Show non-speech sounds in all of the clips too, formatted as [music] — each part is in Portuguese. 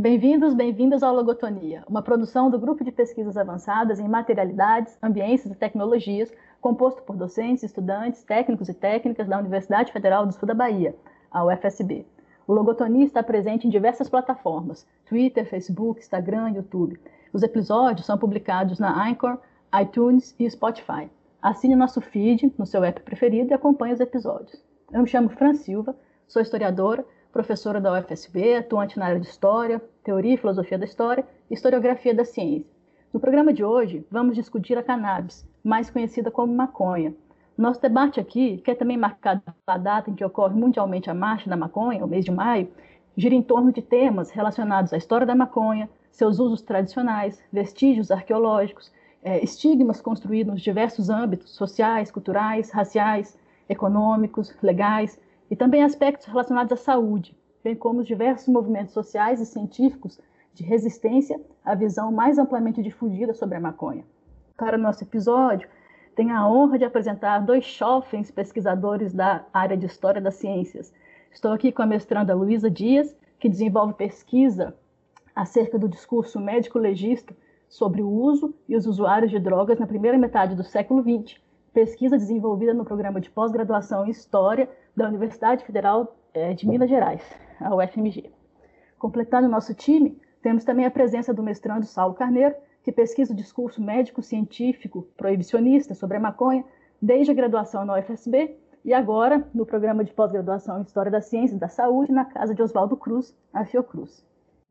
Bem-vindos, bem-vindas ao Logotonia, uma produção do Grupo de Pesquisas Avançadas em Materialidades, Ambiências e Tecnologias, composto por docentes, estudantes, técnicos e técnicas da Universidade Federal do Sul da Bahia, a UFSB. O Logotonia está presente em diversas plataformas: Twitter, Facebook, Instagram, YouTube. Os episódios são publicados na Anchor, iTunes e Spotify. Assine nosso feed no seu app preferido e acompanhe os episódios. Eu me chamo Fran Silva, sou historiadora, professora da UFSB, atuante na área de História, Teoria e Filosofia da História e Historiografia da Ciência. No programa de hoje, vamos discutir a cannabis, mais conhecida como maconha, nosso debate aqui, que é também marcado pela data em que ocorre mundialmente a Marcha da Maconha, o mês de maio, gira em torno de temas relacionados à história da maconha, seus usos tradicionais, vestígios arqueológicos, é, estigmas construídos nos diversos âmbitos sociais, culturais, raciais, econômicos, legais, e também aspectos relacionados à saúde, bem como os diversos movimentos sociais e científicos de resistência à visão mais amplamente difundida sobre a maconha. Para o nosso episódio, tenho a honra de apresentar dois jovens pesquisadores da área de História das Ciências. Estou aqui com a mestranda Luísa Dias, que desenvolve pesquisa acerca do discurso médico-legista sobre o uso e os usuários de drogas na primeira metade do século XX, pesquisa desenvolvida no programa de pós-graduação em História da Universidade Federal eh, de Minas Gerais, a UFMG. Completando o nosso time, temos também a presença do mestrando Saulo Carneiro, que pesquisa o discurso médico-científico proibicionista sobre a maconha desde a graduação na UFSB e agora no programa de pós-graduação em História da Ciência e da Saúde na casa de Oswaldo Cruz, a Fiocruz.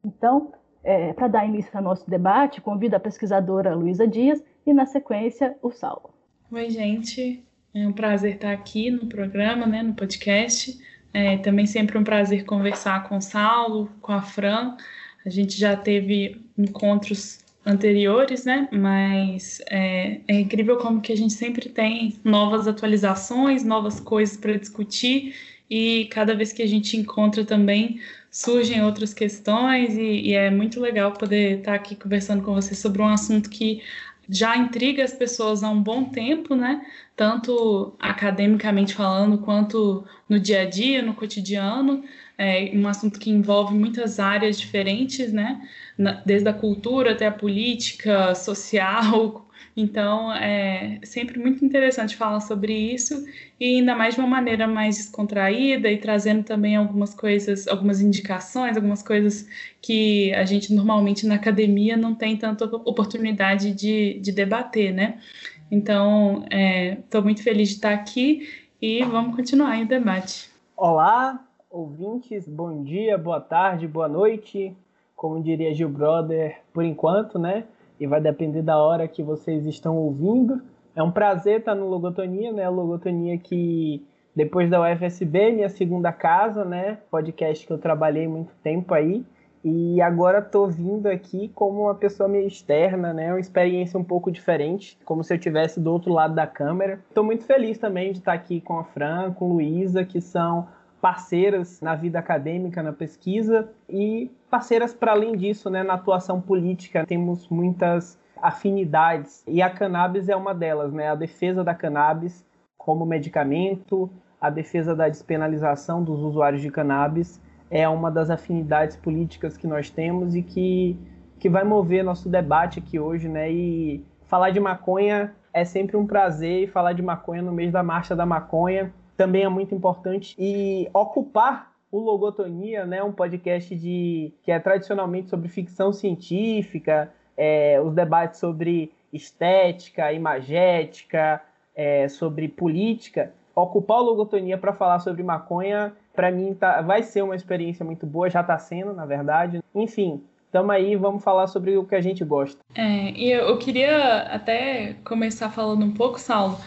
Então, é, para dar início ao nosso debate, convido a pesquisadora Luísa Dias e, na sequência, o Saulo. Oi, gente. É um prazer estar aqui no programa, né, no podcast. É também sempre um prazer conversar com o Saulo, com a Fran. A gente já teve encontros anteriores, né? Mas é, é, incrível como que a gente sempre tem novas atualizações, novas coisas para discutir e cada vez que a gente encontra também surgem outras questões e, e é muito legal poder estar aqui conversando com você sobre um assunto que já intriga as pessoas há um bom tempo, né? Tanto academicamente falando, quanto no dia a dia, no cotidiano. É um assunto que envolve muitas áreas diferentes, né? desde a cultura até a política, social. Então, é sempre muito interessante falar sobre isso e ainda mais de uma maneira mais descontraída e trazendo também algumas coisas, algumas indicações, algumas coisas que a gente normalmente na academia não tem tanta oportunidade de, de debater, né? Então, estou é, muito feliz de estar aqui e vamos continuar o debate. Olá, ouvintes, bom dia, boa tarde, boa noite como diria Gil Brother, por enquanto, né? E vai depender da hora que vocês estão ouvindo. É um prazer estar no Logotonia, né? Logotonia que depois da UFSB, minha segunda casa, né? Podcast que eu trabalhei muito tempo aí. E agora estou vindo aqui como uma pessoa meio externa, né? Uma experiência um pouco diferente, como se eu estivesse do outro lado da câmera. Estou muito feliz também de estar aqui com a Fran, com Luísa, que são parceiras na vida acadêmica, na pesquisa e parceiras para além disso, né, na atuação política. Temos muitas afinidades e a cannabis é uma delas, né? A defesa da cannabis como medicamento, a defesa da despenalização dos usuários de cannabis é uma das afinidades políticas que nós temos e que que vai mover nosso debate aqui hoje, né? E falar de maconha é sempre um prazer e falar de maconha no mês da marcha da maconha também é muito importante e ocupar o Logotonia, né, um podcast de que é tradicionalmente sobre ficção científica, é, os debates sobre estética, imagética, é, sobre política, ocupar o Logotonia para falar sobre maconha, para mim tá, vai ser uma experiência muito boa, já está sendo, na verdade. Enfim, Tamo aí, vamos falar sobre o que a gente gosta. É, e eu queria até começar falando um pouco, Saulo,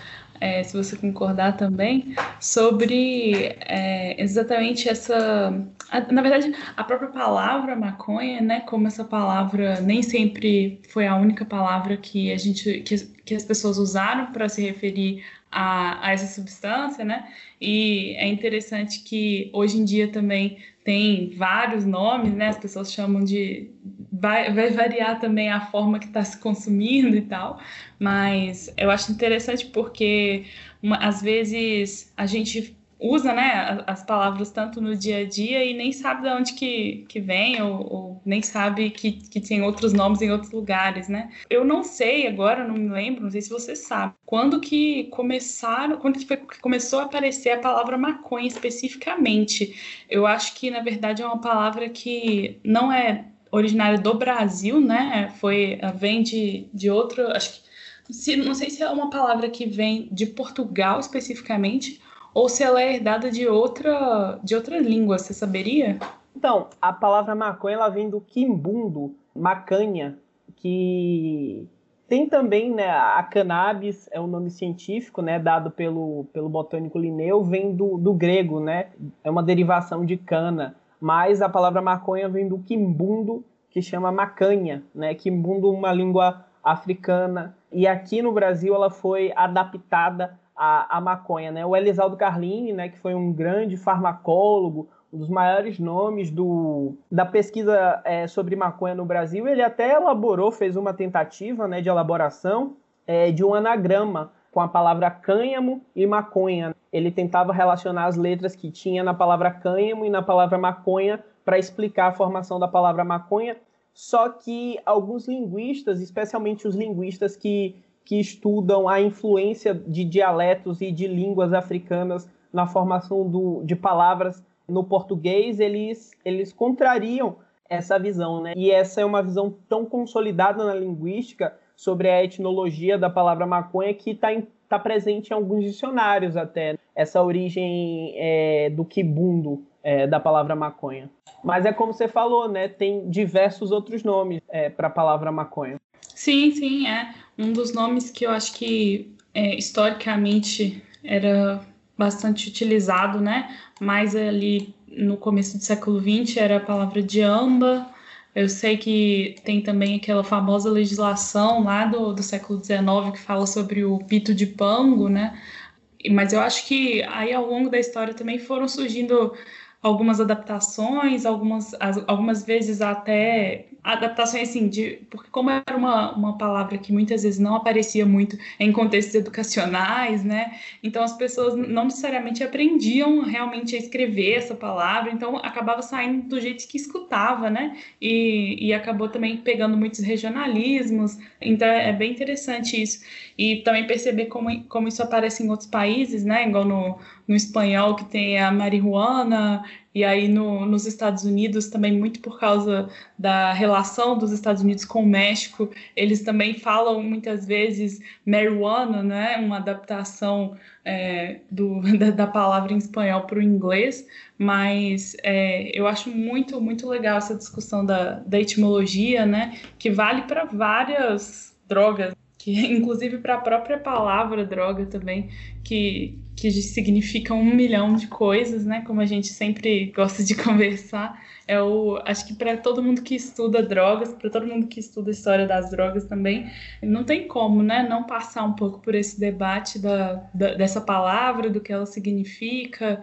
é, se você concordar também, sobre é, exatamente essa. A, na verdade, a própria palavra maconha, né? Como essa palavra nem sempre foi a única palavra que a gente que, que as pessoas usaram para se referir a, a essa substância, né? E é interessante que hoje em dia também tem vários nomes, né? As pessoas chamam de. Vai, vai variar também a forma que está se consumindo e tal, mas eu acho interessante porque uma, às vezes a gente usa né, as palavras tanto no dia a dia e nem sabe de onde que, que vem ou, ou, nem sabe que, que tem outros nomes em outros lugares, né? Eu não sei agora, não me lembro, não sei se você sabe, quando que começaram, quando que, foi, que começou a aparecer a palavra maconha especificamente. Eu acho que, na verdade, é uma palavra que não é originária do Brasil, né? Foi, vem de, de outro, acho que se, não sei se é uma palavra que vem de Portugal especificamente, ou se ela é herdada de outra, de outra língua, você saberia? Então, a palavra maconha ela vem do quimbundo, macanha, que tem também né, a cannabis, é o um nome científico, né, dado pelo, pelo botânico Linneu, vem do, do grego, né, é uma derivação de cana, mas a palavra maconha vem do quimbundo, que chama macanha, né, quimbundo uma língua africana, e aqui no Brasil ela foi adaptada à, à maconha. Né? O Elisaldo Carlini, né, que foi um grande farmacólogo, um dos maiores nomes do, da pesquisa é, sobre maconha no Brasil, ele até elaborou, fez uma tentativa né, de elaboração é, de um anagrama com a palavra cânhamo e maconha. Ele tentava relacionar as letras que tinha na palavra cânhamo e na palavra maconha para explicar a formação da palavra maconha só que alguns linguistas, especialmente os linguistas que, que estudam a influência de dialetos e de línguas africanas na formação do, de palavras no português, eles, eles contrariam essa visão, né? E essa é uma visão tão consolidada na linguística sobre a etnologia da palavra maconha que está tá presente em alguns dicionários até, essa origem é, do quibundo é, da palavra maconha. Mas é como você falou, né? Tem diversos outros nomes é, para a palavra maconha. Sim, sim, é. Um dos nomes que eu acho que é, historicamente era bastante utilizado, né? Mas ali no começo do século XX era a palavra diamba. Eu sei que tem também aquela famosa legislação lá do, do século XIX que fala sobre o pito de pango, né? Mas eu acho que aí ao longo da história também foram surgindo algumas adaptações, algumas, algumas vezes até adaptações assim, de, porque como era uma, uma palavra que muitas vezes não aparecia muito em contextos educacionais, né? Então as pessoas não necessariamente aprendiam realmente a escrever essa palavra, então acabava saindo do jeito que escutava, né? E, e acabou também pegando muitos regionalismos, então é bem interessante isso. E também perceber como, como isso aparece em outros países, né? Igual no, no espanhol que tem a marihuana, e aí no, nos Estados Unidos também muito por causa da relação dos Estados Unidos com o México, eles também falam muitas vezes marijuana, né? Uma adaptação é, do, [laughs] da, da, palavra em espanhol para o inglês, mas é, eu acho muito, muito legal essa discussão da, da etimologia, né? Que vale para várias drogas que [laughs] inclusive para a própria palavra droga também, que, que significa um milhão de coisas, né? Como a gente sempre gosta de [laughs] conversar. É o, acho que para todo mundo que estuda drogas, para todo mundo que estuda a história das drogas também, não tem como, né? Não passar um pouco por esse debate da, da dessa palavra, do que ela significa,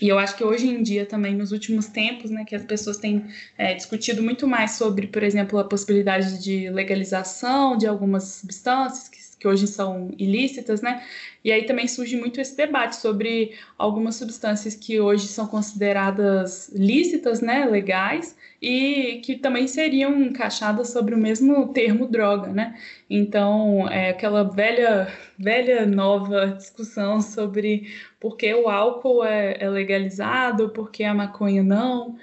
e eu acho que hoje em dia também, nos últimos tempos, né, que as pessoas têm é, discutido muito mais sobre, por exemplo, a possibilidade de legalização de algumas substâncias que, que hoje são ilícitas, né? E aí também surge muito esse debate sobre algumas substâncias que hoje são consideradas lícitas, né, legais, e que também seriam encaixadas sobre o mesmo termo droga, né? Então, é aquela velha, velha nova discussão sobre por que o álcool é, é legalizado, por que a maconha não.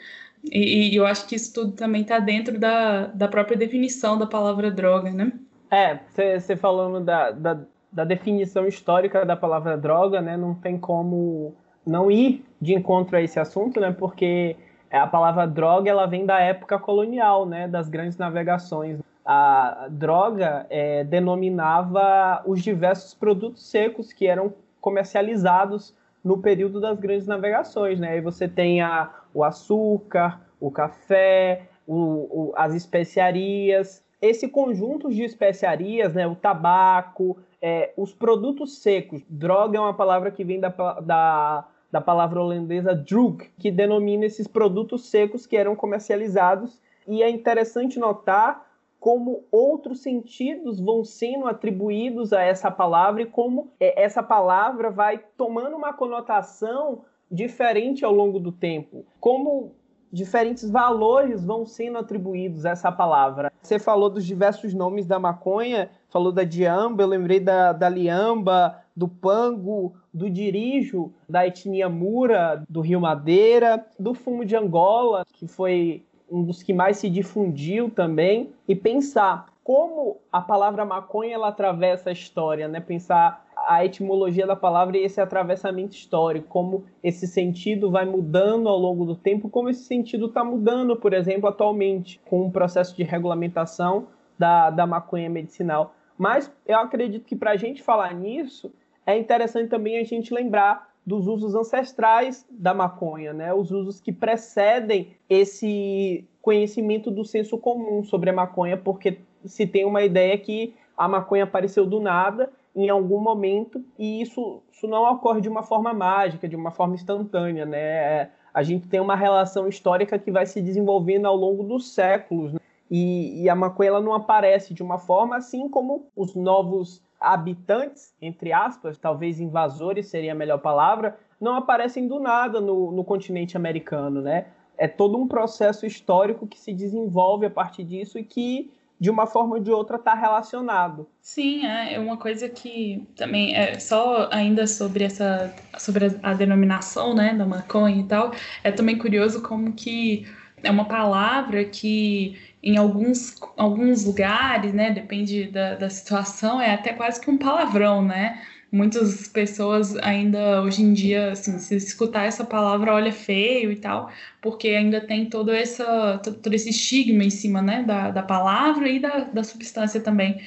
E, e, eu acho que isso tudo também está dentro da, da própria definição da palavra droga, né? É, você falando da, da, da, definição histórica da palavra droga, né? Não tem como não ir de encontro a esse assunto, né? Porque a palavra droga ela vem da época colonial, né? Das grandes navegações. A droga é, denominava os diversos produtos secos que eram comercializados no período das grandes navegações, né? Aí você tem a, o açúcar, o café, o, o, as especiarias. Esse conjunto de especiarias, né? O tabaco, é, os produtos secos. Droga é uma palavra que vem da, da, da palavra holandesa drug, que denomina esses produtos secos que eram comercializados. E é interessante notar como outros sentidos vão sendo atribuídos a essa palavra e como é, essa palavra vai tomando uma conotação diferente ao longo do tempo. Como diferentes valores vão sendo atribuídos a essa palavra. Você falou dos diversos nomes da maconha, falou da diamba, eu lembrei da, da liamba, do pango, do dirijo, da etnia mura, do Rio Madeira, do fumo de Angola, que foi um dos que mais se difundiu também, e pensar como a palavra maconha ela atravessa a história, né? Pensar a etimologia da palavra e esse atravessamento histórico, como esse sentido vai mudando ao longo do tempo, como esse sentido está mudando, por exemplo, atualmente, com o processo de regulamentação da, da maconha medicinal. Mas eu acredito que para a gente falar nisso, é interessante também a gente lembrar dos usos ancestrais da maconha, né? Os usos que precedem esse conhecimento do senso comum sobre a maconha, porque se tem uma ideia que a maconha apareceu do nada em algum momento e isso, isso não ocorre de uma forma mágica, de uma forma instantânea, né? A gente tem uma relação histórica que vai se desenvolvendo ao longo dos séculos né? e, e a maconha ela não aparece de uma forma assim como os novos habitantes, entre aspas, talvez invasores seria a melhor palavra, não aparecem do nada no, no continente americano, né? É todo um processo histórico que se desenvolve a partir disso e que de uma forma ou de outra está relacionado. Sim, é, é uma coisa que também é só ainda sobre essa sobre a, denominação, né, da maconha e tal, é também curioso como que é uma palavra que em alguns, alguns lugares, né, depende da, da situação, é até quase que um palavrão, né? Muitas pessoas ainda hoje em dia, assim, se escutar essa palavra, olha feio e tal, porque ainda tem todo, essa, todo esse estigma em cima, né, da, da palavra e da, da substância também.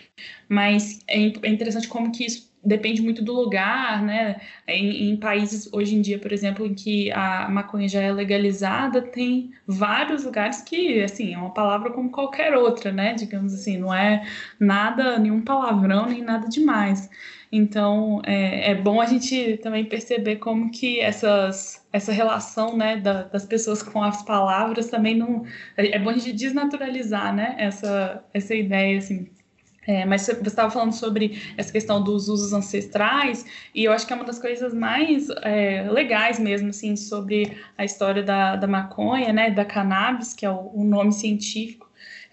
Mas é, é interessante como que isso depende muito do lugar, né? Em, em, países hoje em dia, por exemplo, em que a maconha já é legalizada, tem vários lugares que, assim, é uma palavra como qualquer outra, né? Digamos assim, não é nada, nenhum palavrão, nem nada demais. Então, é, é bom a gente também perceber como que essas, essa relação, né, da, das pessoas com as palavras também não... É bom a gente desnaturalizar, né, essa, essa ideia, assim, é, mas você estava falando sobre essa questão dos usos ancestrais, e eu acho que é uma das coisas mais é, legais mesmo, assim, sobre a história da, da maconha, né, da cannabis, que é o, o nome científico,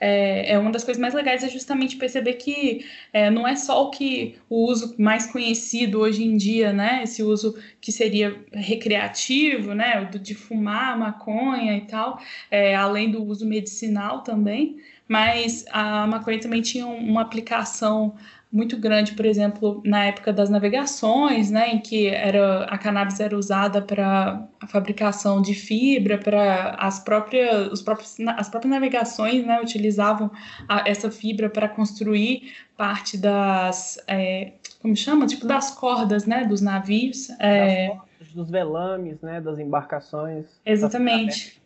é, é, uma das coisas mais legais é justamente perceber que é, não é só o que o uso mais conhecido hoje em dia, né? Esse uso que seria recreativo, né? De fumar maconha e tal, é, além do uso medicinal também mas a maconha também tinha uma aplicação muito grande, por exemplo, na época das navegações, né, em que era a cannabis era usada para a fabricação de fibra, para as próprias, os próprios, as próprias navegações, né, utilizavam a, essa fibra para construir parte das, é, como chama, tipo das cordas, né, dos navios, é... cordas, dos velames, né, das embarcações. Exatamente.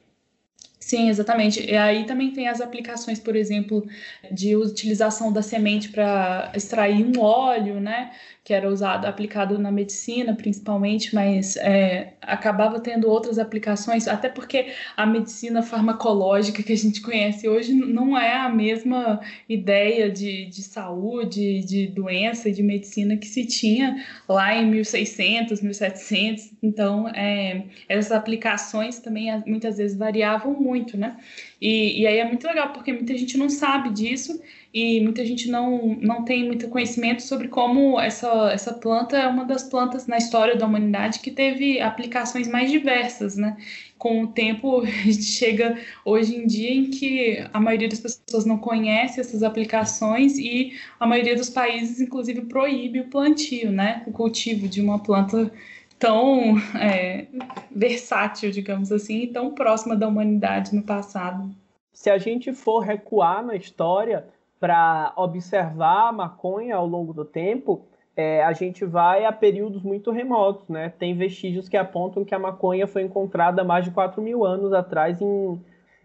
Sim, exatamente. E aí também tem as aplicações, por exemplo, de utilização da semente para extrair um óleo, né? Que era usado, aplicado na medicina principalmente, mas é, acabava tendo outras aplicações, até porque a medicina farmacológica que a gente conhece hoje não é a mesma ideia de, de saúde, de doença e de medicina que se tinha lá em 1600, 1700. Então, é, essas aplicações também muitas vezes variavam muito, né? E, e aí é muito legal, porque muita gente não sabe disso e muita gente não, não tem muito conhecimento sobre como essa, essa planta é uma das plantas na história da humanidade que teve aplicações mais diversas, né? Com o tempo, [laughs] a gente chega hoje em dia em que a maioria das pessoas não conhece essas aplicações e a maioria dos países, inclusive, proíbe o plantio, né? O cultivo de uma planta tão é, versátil, digamos assim, e tão próxima da humanidade no passado. Se a gente for recuar na história para observar a maconha ao longo do tempo, é, a gente vai a períodos muito remotos, né? Tem vestígios que apontam que a maconha foi encontrada mais de 4 mil anos atrás em,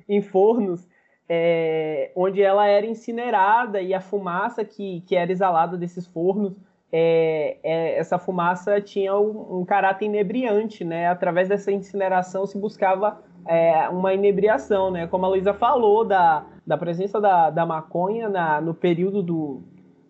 em fornos, é, onde ela era incinerada e a fumaça que, que era exalada desses fornos é, é, essa fumaça tinha um, um, caráter inebriante, né? Através dessa incineração se buscava é, uma inebriação, né? Como a Luísa falou, da, da presença da, da maconha na, no período do,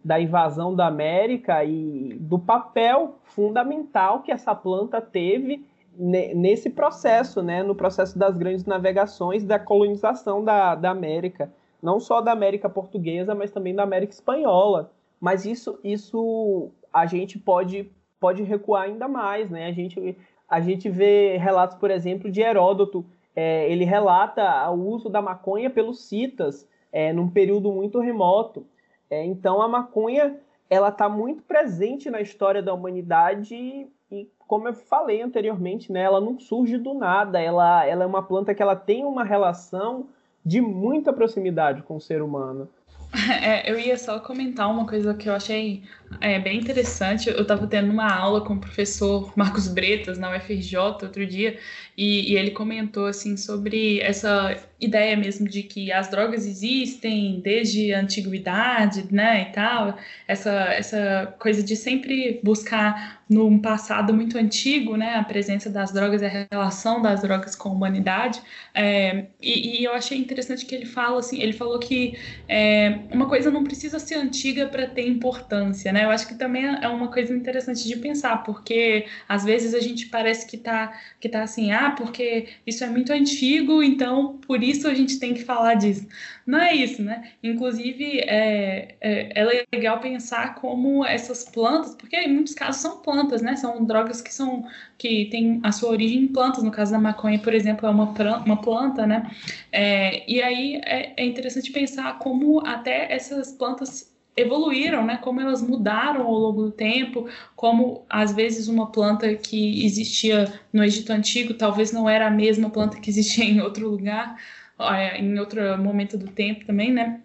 da invasão da América e do papel fundamental que essa planta teve nesse processo, né, no processo das grandes navegações, da colonização da, da América, não só da América portuguesa, mas também da América espanhola. Mas isso, isso a gente pode, pode recuar ainda mais, né? A gente, a gente vê relatos, por exemplo, de Heródoto. É, ele relata o uso da maconha pelos citas é, num período muito remoto. É, então a maconha ela está muito presente na história da humanidade e, como eu falei anteriormente, né, ela não surge do nada. Ela, ela é uma planta que ela tem uma relação de muita proximidade com o ser humano. [laughs] É, eu ia só comentar uma coisa que eu achei é, bem interessante. Eu estava tendo uma aula com o professor Marcos Bretas na UFRJ outro dia e, e, ele comentou assim sobre essa ideia mesmo de que as drogas existem desde a antiguidade, né, e tal. Essa essa coisa de sempre buscar num passado muito antigo, né, a presença das drogas e a relação das drogas com a humanidade. É, e, e, eu achei interessante que ele fala assim, ele falou que é, uma coisa não precisa ser antiga para ter importância, né? Eu acho que também é uma coisa interessante de pensar, porque às vezes a gente parece que tá que tá assim, ah, porque isso é muito antigo, então por isso a gente tem que falar disso. Não é isso, né? Inclusive é, é, é legal pensar como essas plantas, porque em muitos casos são plantas, né? São drogas que são que têm a sua origem em plantas. No caso da maconha, por exemplo, é uma, uma planta, né? É, e aí é, é interessante pensar como até essas plantas evoluíram, né? Como elas mudaram ao longo do tempo, como às vezes uma planta que existia no Egito antigo talvez não era a mesma planta que existia em outro lugar, em outro momento do tempo também, né?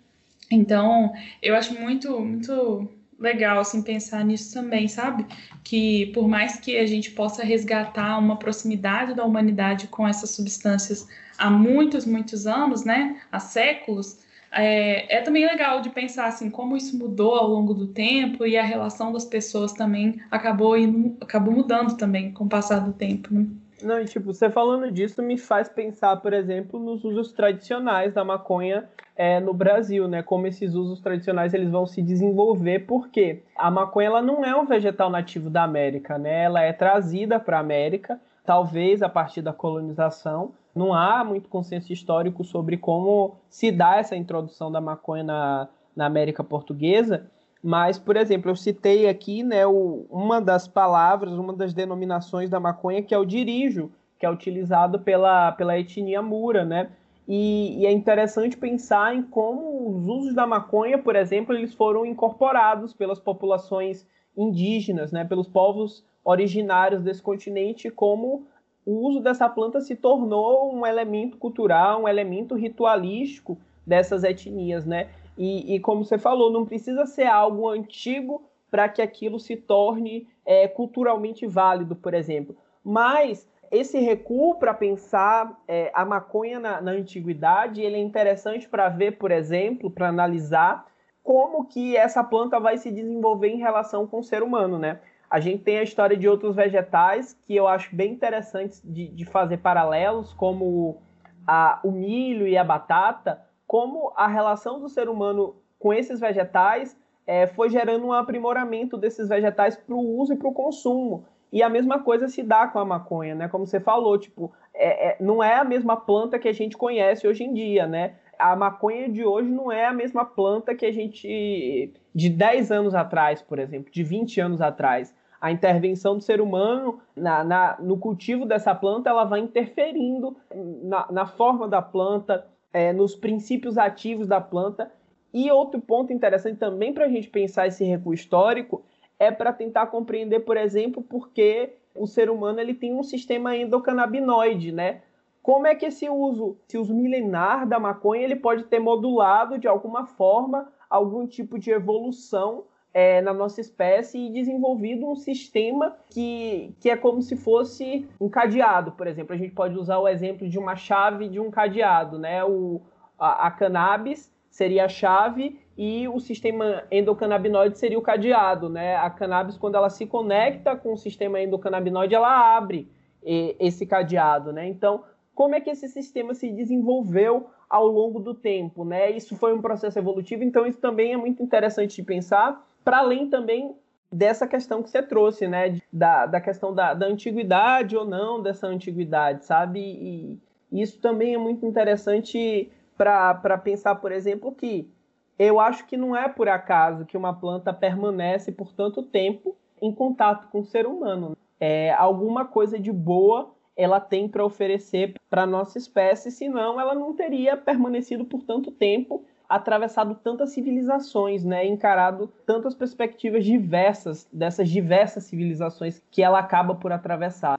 Então, eu acho muito, muito legal assim pensar nisso também, sabe? Que por mais que a gente possa resgatar uma proximidade da humanidade com essas substâncias há muitos, muitos anos, né? Há séculos, é, é, também legal de pensar assim como isso mudou ao longo do tempo e a relação das pessoas também acabou indo, acabou mudando também com o passar do tempo. Né? Não, e tipo, você falando disso me faz pensar, por exemplo, nos usos tradicionais da maconha é, no Brasil, né? Como esses usos tradicionais eles vão se desenvolver, porque a maconha ela não é um vegetal nativo da América, né? Ela é trazida para a América, talvez a partir da colonização. Não há muito consenso histórico sobre como se dá essa introdução da maconha na, na América Portuguesa, mas, por exemplo, eu citei aqui né, o, uma das palavras, uma das denominações da maconha, que é o dirijo, que é utilizado pela, pela etnia mura, né? E, e, é interessante pensar em como os usos da maconha, por exemplo, eles foram incorporados pelas populações indígenas, né, pelos povos originários desse continente, como o uso dessa planta se tornou um elemento cultural, um elemento ritualístico dessas etnias, né? E, e como você falou, não precisa ser algo antigo para que aquilo se torne é, culturalmente válido, por exemplo. Mas esse recuo para pensar é, a maconha na, na antiguidade, ele é interessante para ver, por exemplo, para analisar como que essa planta vai se desenvolver em relação com o ser humano, né? A gente tem a história de outros vegetais que eu acho bem interessantes de, de fazer paralelos, como a, o milho e a batata, como a relação do ser humano com esses vegetais é, foi gerando um aprimoramento desses vegetais para o uso e para o consumo. E a mesma coisa se dá com a maconha, né? Como você falou, tipo, é, é, não é a mesma planta que a gente conhece hoje em dia, né? A maconha de hoje não é a mesma planta que a gente. de 10 anos atrás, por exemplo, de 20 anos atrás. A intervenção do ser humano na, na no cultivo dessa planta ela vai interferindo na, na forma da planta, é, nos princípios ativos da planta. E outro ponto interessante também para a gente pensar esse recuo histórico é para tentar compreender, por exemplo, porque o ser humano ele tem um sistema endocannabinoide, né? Como é que esse uso, esse uso milenar da maconha, ele pode ter modulado de alguma forma algum tipo de evolução é, na nossa espécie e desenvolvido um sistema que, que é como se fosse um cadeado, por exemplo. A gente pode usar o exemplo de uma chave de um cadeado, né? O, a, a cannabis seria a chave e o sistema endocannabinoide seria o cadeado, né? A cannabis, quando ela se conecta com o sistema endocannabinoide, ela abre esse cadeado, né? Então, como é que esse sistema se desenvolveu ao longo do tempo, né? Isso foi um processo evolutivo, então isso também é muito interessante de pensar, para além também dessa questão que você trouxe, né? Da, da questão da, da antiguidade ou não dessa antiguidade, sabe? E, isso também é muito interessante para pensar, por exemplo, que eu acho que não é por acaso que uma planta permanece por tanto tempo em contato com o ser humano. É, alguma coisa de boa ela tem para oferecer para a nossa espécie, senão ela não teria permanecido por tanto tempo, atravessado tantas civilizações, né, encarado tantas perspectivas diversas dessas diversas civilizações que ela acaba por atravessar.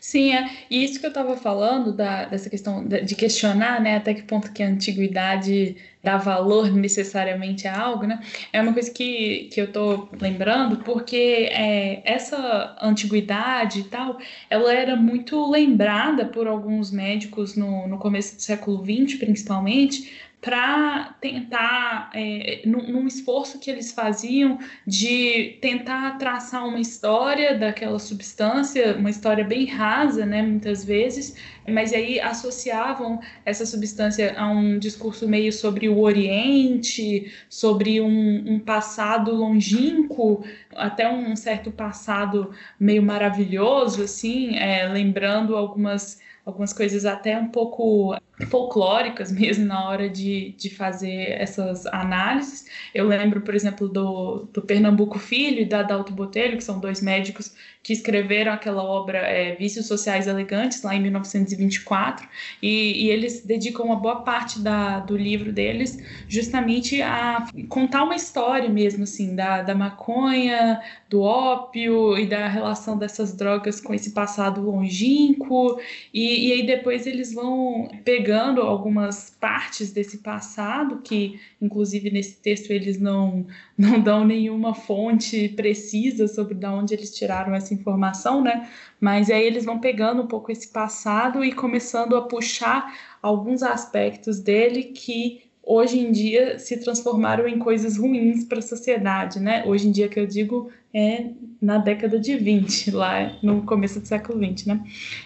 Sim, é. E isso que eu estava falando, da, dessa questão de questionar, né, até que ponto que a antiguidade dá valor necessariamente a algo, né, é uma coisa que, que eu estou lembrando, porque é, essa antiguidade e tal, ela era muito lembrada por alguns médicos no, no começo do século XX, principalmente, para tentar, é, num, num, esforço que eles faziam de tentar traçar uma história daquela substância, uma história bem rasa, né, muitas vezes, mas aí associavam essa substância a um discurso meio sobre o Oriente, sobre um, um passado longínquo, até um certo passado meio maravilhoso, assim, é, lembrando algumas algumas coisas até um pouco folclóricas mesmo na hora de, de fazer essas análises. Eu lembro, por exemplo, do, do Pernambuco Filho e da Adalto Botelho, que são dois médicos que escreveram aquela obra é, Vícios Sociais Elegantes, lá em 1924, e, e, eles dedicam uma boa parte da, do livro deles justamente a contar uma história mesmo, assim, da, da maconha, do ópio e da relação dessas drogas com esse passado longínquo, e, e aí depois eles vão pegando algumas partes desse passado, que inclusive nesse texto eles não, não dão nenhuma fonte precisa sobre de onde eles tiraram essa informação, né? Mas aí eles vão pegando um pouco esse passado e começando a puxar alguns aspectos dele que hoje em dia se transformaram em coisas ruins para a sociedade, né? Hoje em dia que eu digo é na década de 20, [laughs] lá no começo do século 20, né?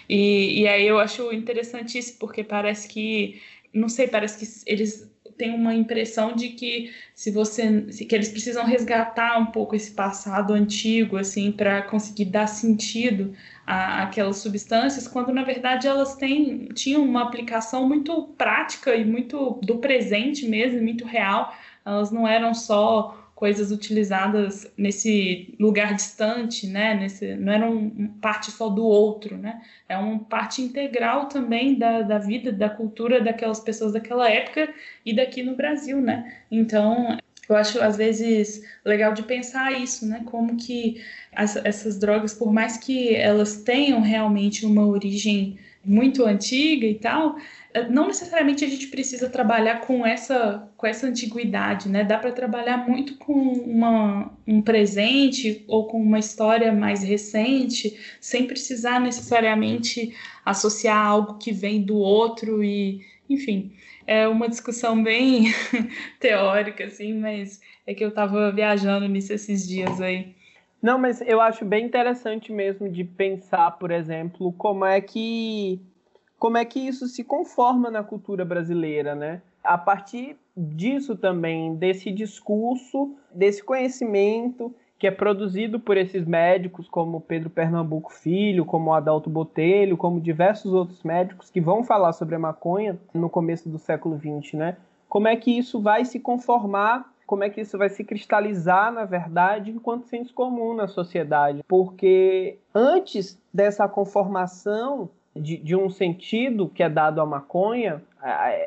E, e aí eu acho interessante isso, porque parece que, não sei, parece que eles têm uma impressão de que se você que eles precisam resgatar um pouco esse passado antigo assim para conseguir dar sentido a, aquelas substâncias, quando na verdade elas têm, tinham uma aplicação muito prática e muito do presente mesmo, muito real. Elas não eram só coisas utilizadas nesse lugar distante, né? Nesse, não eram parte só do outro, né? É uma parte integral também da, da vida, da cultura daquelas pessoas daquela época e daqui no Brasil, né? Então, eu acho às vezes legal de pensar isso, né? Como que as, essas drogas, por mais que elas tenham realmente uma origem muito antiga e tal, não necessariamente a gente precisa trabalhar com essa com essa antiguidade, né? Dá para trabalhar muito com uma, um presente ou com uma história mais recente, sem precisar necessariamente associar algo que vem do outro e, enfim, é uma discussão bem [laughs] teórica, assim, mas é que eu estava viajando nisso esses dias aí. Não, mas eu acho bem interessante mesmo de pensar, por exemplo, como é que como é que isso se conforma na cultura brasileira, né? A partir disso também, desse discurso, desse conhecimento que é produzido por esses médicos, como Pedro Pernambuco Filho, como Adalto Botelho, como diversos outros médicos que vão falar sobre a maconha no começo do século XX, né? Como é que isso vai se conformar, como é que isso vai se cristalizar, na verdade, enquanto senso comum na sociedade? Porque antes dessa conformação de, de um sentido que é dado à maconha,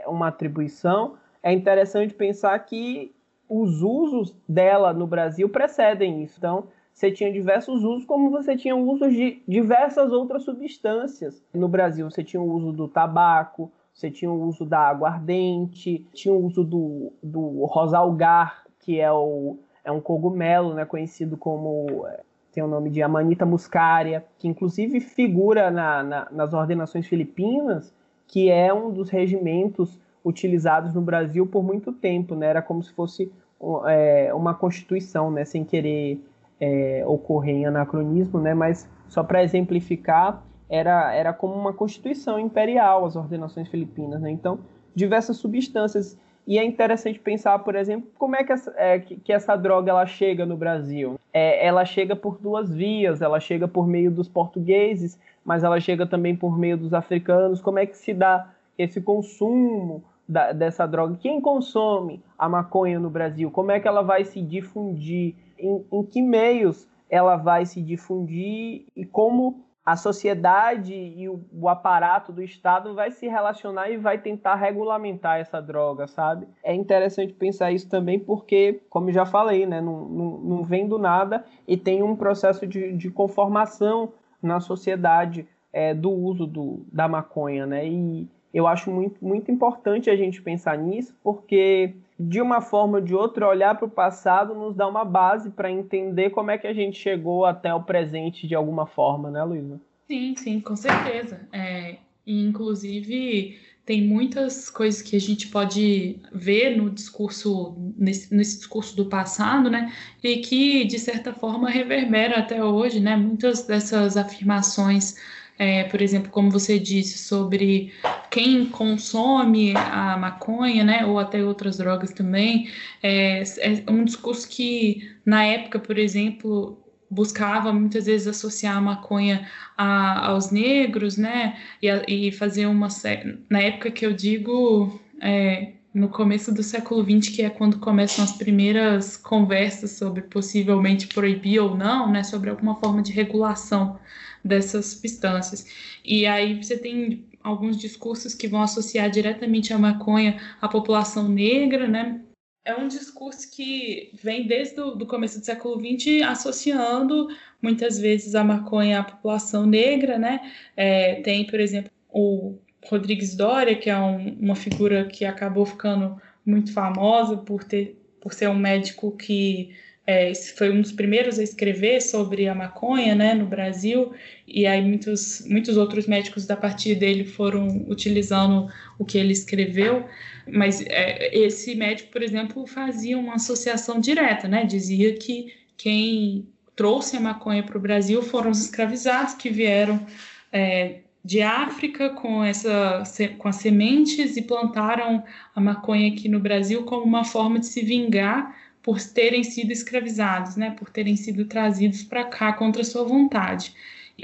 uma atribuição, é interessante pensar que os usos dela no Brasil precedem isso. Então, você tinha diversos usos, como você tinha usos de diversas outras substâncias. No Brasil, você tinha o uso do tabaco, você tinha o uso da aguardente, tinha o uso do, do rosalgar, que é, o, é um cogumelo né, conhecido como tem o nome de Amanita muscaria, que inclusive figura na, na, nas ordenações filipinas, que é um dos regimentos utilizados no Brasil por muito tempo, né? Era como se fosse é, uma constituição, né? Sem querer é, ocorrer em anacronismo, né? Mas só para exemplificar, era, era como uma constituição imperial as ordenações filipinas, né? Então, diversas substâncias. E é interessante pensar, por exemplo, como é que essa, é, que, essa droga ela chega no Brasil. É, ela chega por duas vias, ela chega por meio dos portugueses, mas ela chega também por meio dos africanos. Como é que se dá esse consumo da, dessa droga? Quem consome a maconha no Brasil? Como é que ela vai se difundir? Em, em que meios ela vai se difundir e como a sociedade e o, o, aparato do Estado vai se relacionar e vai tentar regulamentar essa droga, sabe? É interessante pensar isso também porque, como já falei, né, não, não, não vem do nada e tem um processo de, de conformação na sociedade é, do uso do, da maconha, né? E eu acho muito, muito importante a gente pensar nisso porque de uma forma ou de outra, olhar para o passado nos dá uma base para entender como é que a gente chegou até o presente de alguma forma, né, Luísa? Sim, sim, com certeza. É, inclusive, tem muitas coisas que a gente pode ver no discurso, nesse, nesse, discurso do passado, né, e que, de certa forma, reverbera até hoje, né, muitas dessas afirmações é, por exemplo, como você disse, sobre quem consome a maconha, né, ou até outras drogas também, é, é um discurso que, na época, por exemplo, buscava muitas vezes associar a maconha a, aos negros, né, e, a, e, fazer uma na época que eu digo é, no começo do século XX, que é quando começam as primeiras conversas sobre possivelmente proibir ou não, né, sobre alguma forma de regulação dessas substâncias. E aí você tem alguns discursos que vão associar diretamente a maconha à população negra, né? É um discurso que vem desde o começo do século XX associando muitas vezes a maconha à população negra, né? É, tem, por exemplo, o Rodrigues Doria, que é um, uma figura que acabou ficando muito famosa por ter por ser um médico que é, foi um dos primeiros a escrever sobre a maconha né, no Brasil, e aí muitos, muitos outros médicos da partir dele foram utilizando o que ele escreveu, mas é, esse médico, por exemplo, fazia uma associação direta, né, dizia que quem trouxe a maconha para o Brasil foram os escravizados que vieram é, de África com, essa, com as sementes e plantaram a maconha aqui no Brasil como uma forma de se vingar por terem sido escravizados, né, por terem sido trazidos para cá contra sua vontade.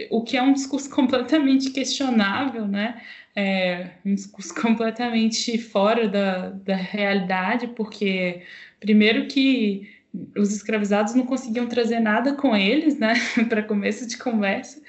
O que é um discurso [laughs] completamente questionável, né? É um discurso completamente fora da, da realidade, porque, primeiro, que os escravizados não conseguiam trazer nada com eles, né, [laughs] para começo de conversa.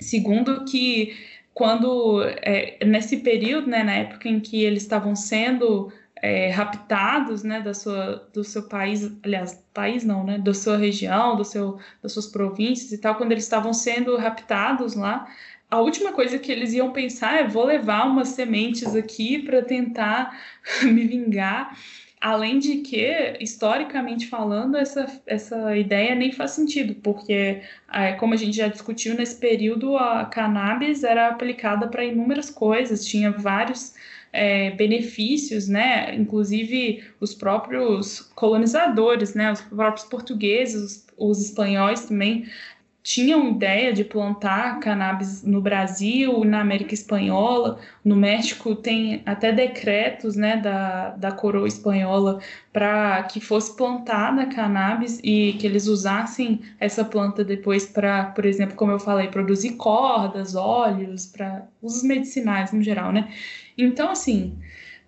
Segundo, que quando, é, nesse período, né, na época em que eles estavam sendo é, raptados, né, da sua, do seu país, aliás, país não, né, da sua região, do seu, das suas províncias e tal, quando eles estavam sendo raptados lá, a última coisa que eles iam pensar é vou levar umas sementes aqui para tentar [laughs] me vingar. Além de que, historicamente falando, essa, essa ideia nem faz sentido, porque, é, como a gente já discutiu nesse período, a cannabis era aplicada para inúmeras coisas, tinha vários é, benefícios, né? Inclusive os próprios colonizadores, né? Os próprios portugueses, os, os espanhóis também tinham ideia de plantar cannabis no Brasil, na América Espanhola, no México tem até decretos né, da, da coroa espanhola para que fosse plantada cannabis e que eles usassem essa planta depois para, por exemplo, como eu falei, produzir cordas, óleos, para usos medicinais no geral, né? Então, assim,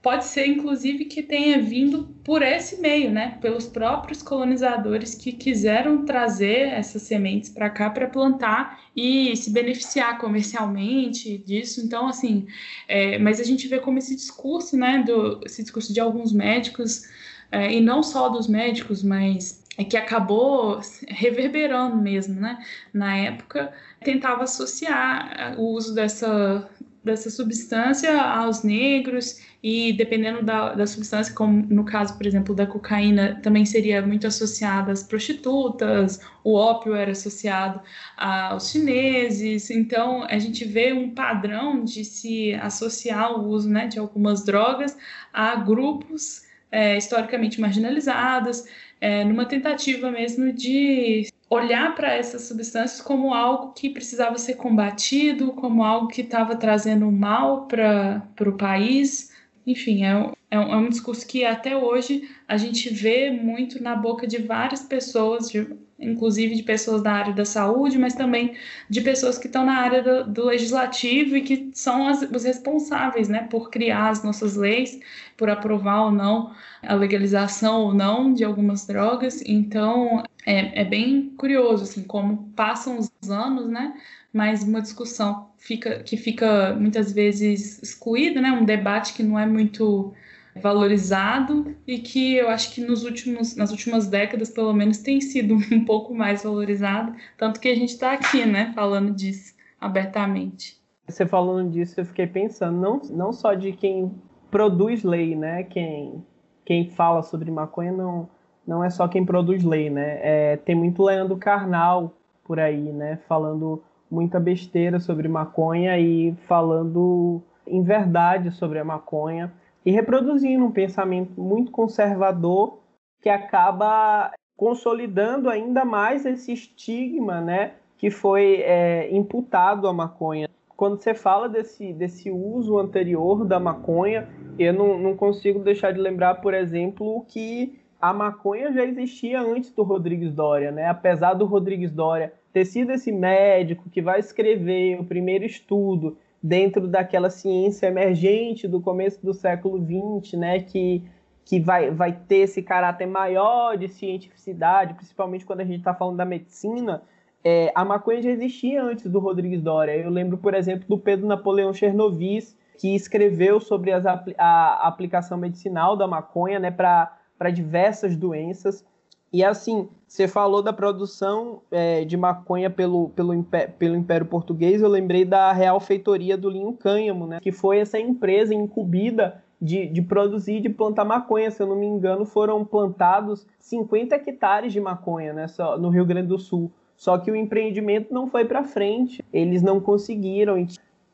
pode ser inclusive que tenha vindo por esse meio, né? Pelos próprios colonizadores que quiseram trazer essas sementes para cá para plantar e se beneficiar comercialmente disso. Então, assim, é, mas a gente vê como esse discurso, né? Do, esse discurso de alguns médicos, é, e não só dos médicos, mas é que acabou reverberando mesmo, né? Na época, tentava associar o uso dessa dessa substância aos negros e dependendo da, da substância, como no caso, por exemplo, da cocaína, também seria muito associada às prostitutas, o ópio era associado aos chineses, então a gente vê um padrão de se associar o uso né, de algumas drogas a grupos é, historicamente marginalizados, é, numa tentativa mesmo de olhar para essas substâncias como algo que precisava ser combatido, como algo que estava trazendo mal para o país. Enfim, é, é, um, é um discurso que até hoje a gente vê muito na boca de várias pessoas, de, inclusive de pessoas da área da saúde, mas também de pessoas que estão na área do, do legislativo e que são as, os responsáveis né, por criar as nossas leis, por aprovar ou não a legalização ou não de algumas drogas. Então, é, é bem curioso assim, como passam os anos, né? Mas uma discussão fica, que fica muitas vezes excluída, né? um debate que não é muito valorizado e que eu acho que nos últimos, nas últimas décadas, pelo menos, tem sido [laughs] um pouco mais valorizado, tanto que a gente está aqui, né, falando disso abertamente. Você falando disso, eu fiquei pensando, não, não só de quem produz lei, né, quem, quem fala sobre maconha, não, não é só quem produz lei, né, é, tem muito Leandro Carnal por aí, né, falando muita besteira sobre maconha e falando em verdade sobre a maconha e reproduzindo um pensamento muito conservador que acaba consolidando ainda mais esse estigma, né, que foi é, imputado à maconha. Quando você fala desse, desse uso anterior da maconha, eu não, não consigo deixar de lembrar, por exemplo, que a maconha já existia antes do Rodrigues Doria, né? Apesar do Rodrigues Doria ter sido esse médico que vai escrever o primeiro estudo dentro daquela ciência emergente do começo do século XX, né, que, que vai, vai ter esse caráter maior de cientificidade, principalmente quando a gente está falando da medicina, é, a maconha já existia antes do Rodrigues Doria. Eu lembro, por exemplo, do Pedro Napoleão Chernovis, que escreveu sobre as, a aplicação medicinal da maconha né, para diversas doenças. E assim, você falou da produção é, de maconha pelo, pelo, pelo Império Português, eu lembrei da Real Feitoria do Linho Cânhamo, né? Que foi essa empresa incumbida de, de produzir, de plantar maconha. Se eu não me engano, foram plantados 50 hectares de maconha né, só, no Rio Grande do Sul. Só que o empreendimento não foi para frente. Eles não conseguiram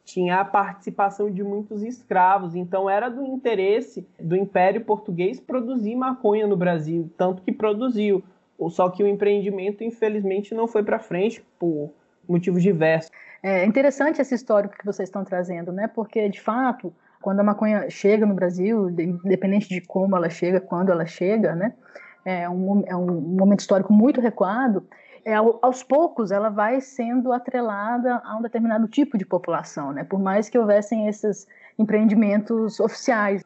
tinha a participação de muitos escravos, então era do interesse do Império Português produzir maconha no Brasil, tanto que produziu. Só que o empreendimento, infelizmente, não foi para frente por motivos diversos. É interessante esse histórico que vocês estão trazendo, né? Porque, de fato, quando a maconha chega no Brasil, independente de como ela chega, quando ela chega, né? É um, é um momento histórico muito recuado é, aos poucos ela vai sendo atrelada a um determinado tipo de população, né? Por mais que houvessem esses empreendimentos oficiais.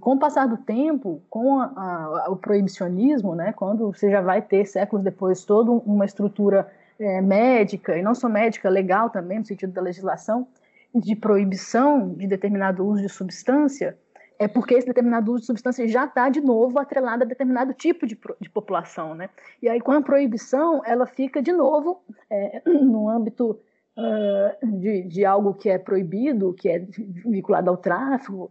Com o passar do tempo, com a, a, o proibicionismo, né? Quando você já vai ter séculos depois toda uma estrutura é, médica e não só médica, legal também no sentido da legislação de proibição de determinado uso de substância, é porque esse determinado uso de substância já está de novo atrelado a determinado tipo de, de, população, né? E aí com a proibição ela fica de novo é, [clears throat] no âmbito uh, de, de, algo que é proibido, que é vinculado ao tráfico,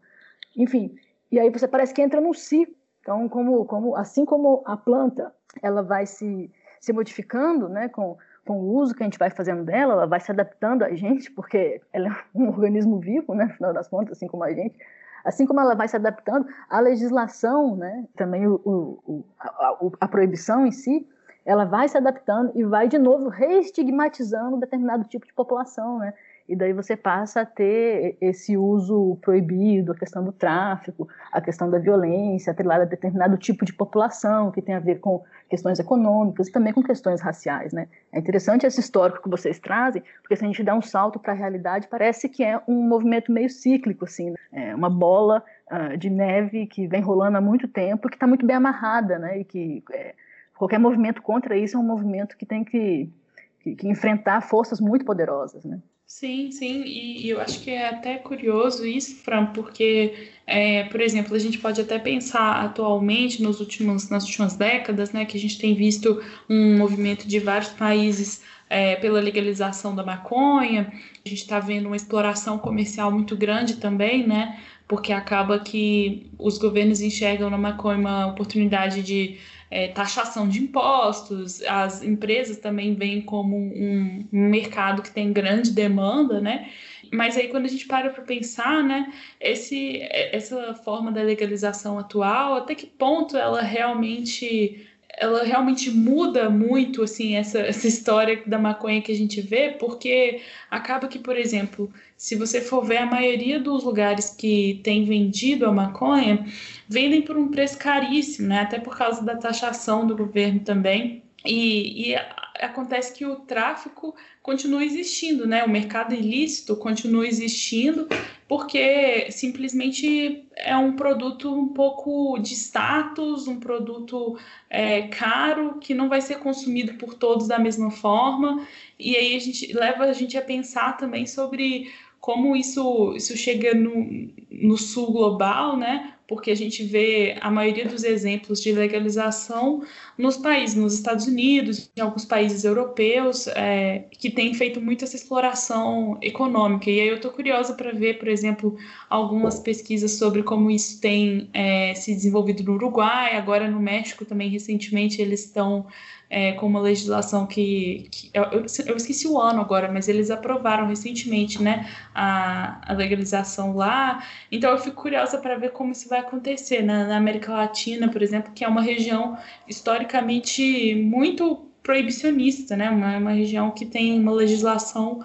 enfim. E aí você parece que entra num ciclo. Então, como, como assim como a planta ela vai se, se modificando, né, com com o uso que a gente vai fazendo dela, ela vai se adaptando a gente, porque ela é um organismo vivo, né, no final das contas, assim como a gente. Assim como ela vai se adaptando, a legislação, né, também o, o, a, a, proibição em si, ela vai se adaptando e vai de novo reestigmatizando determinado tipo de população, né? E daí você passa a ter esse uso proibido, a questão do tráfico, a questão da violência atrelada a determinado tipo de população, que tem a ver com questões econômicas e também com questões raciais. Né? É interessante esse histórico que vocês trazem, porque se a gente dá um salto para a realidade, parece que é um movimento meio cíclico, assim, né? é uma bola uh, de neve que vem rolando há muito tempo, que está muito bem amarrada, né? e que é, qualquer movimento contra isso é um movimento que tem que, que, que enfrentar forças muito poderosas. Né? Sim, sim, e, e, eu acho que é até curioso isso, Fran, porque, é, por exemplo, a gente pode até pensar atualmente, nos últimos, nas últimas décadas, né, que a gente tem visto um movimento de vários países é, pela legalização da maconha, a gente está vendo uma exploração comercial muito grande também, né, porque acaba que os governos enxergam na maconha uma oportunidade de é, taxação de impostos, as empresas também veem como um, mercado que tem grande demanda, né? Mas aí quando a gente para para pensar, né, esse, essa forma da legalização atual, até que ponto ela realmente ela realmente muda muito assim essa, essa história da maconha que a gente vê, porque acaba que, por exemplo, se você for ver a maioria dos lugares que tem vendido a maconha, vendem por um preço caríssimo, né? Até por causa da taxação do governo também. E, e acontece que o tráfico continua existindo, né? O mercado ilícito continua existindo porque simplesmente é um produto um pouco de status, um produto é, caro que não vai ser consumido por todos da mesma forma. E aí a gente leva a gente a pensar também sobre como isso, isso chega no, no sul global, né? Porque a gente vê a maioria dos exemplos de legalização nos países, nos Estados Unidos, em alguns países europeus, é, que têm feito muito essa exploração econômica. E aí eu estou curiosa para ver, por exemplo, algumas pesquisas sobre como isso tem é, se desenvolvido no Uruguai, agora no México também, recentemente, eles estão é, com uma legislação que, que eu, eu, esqueci o ano agora, mas eles aprovaram recentemente, né, a, a legalização lá. Então eu fico curiosa para ver como isso vai acontecer na, na América Latina, por exemplo, que é uma região historicamente muito proibicionista, né, uma, uma região que tem uma legislação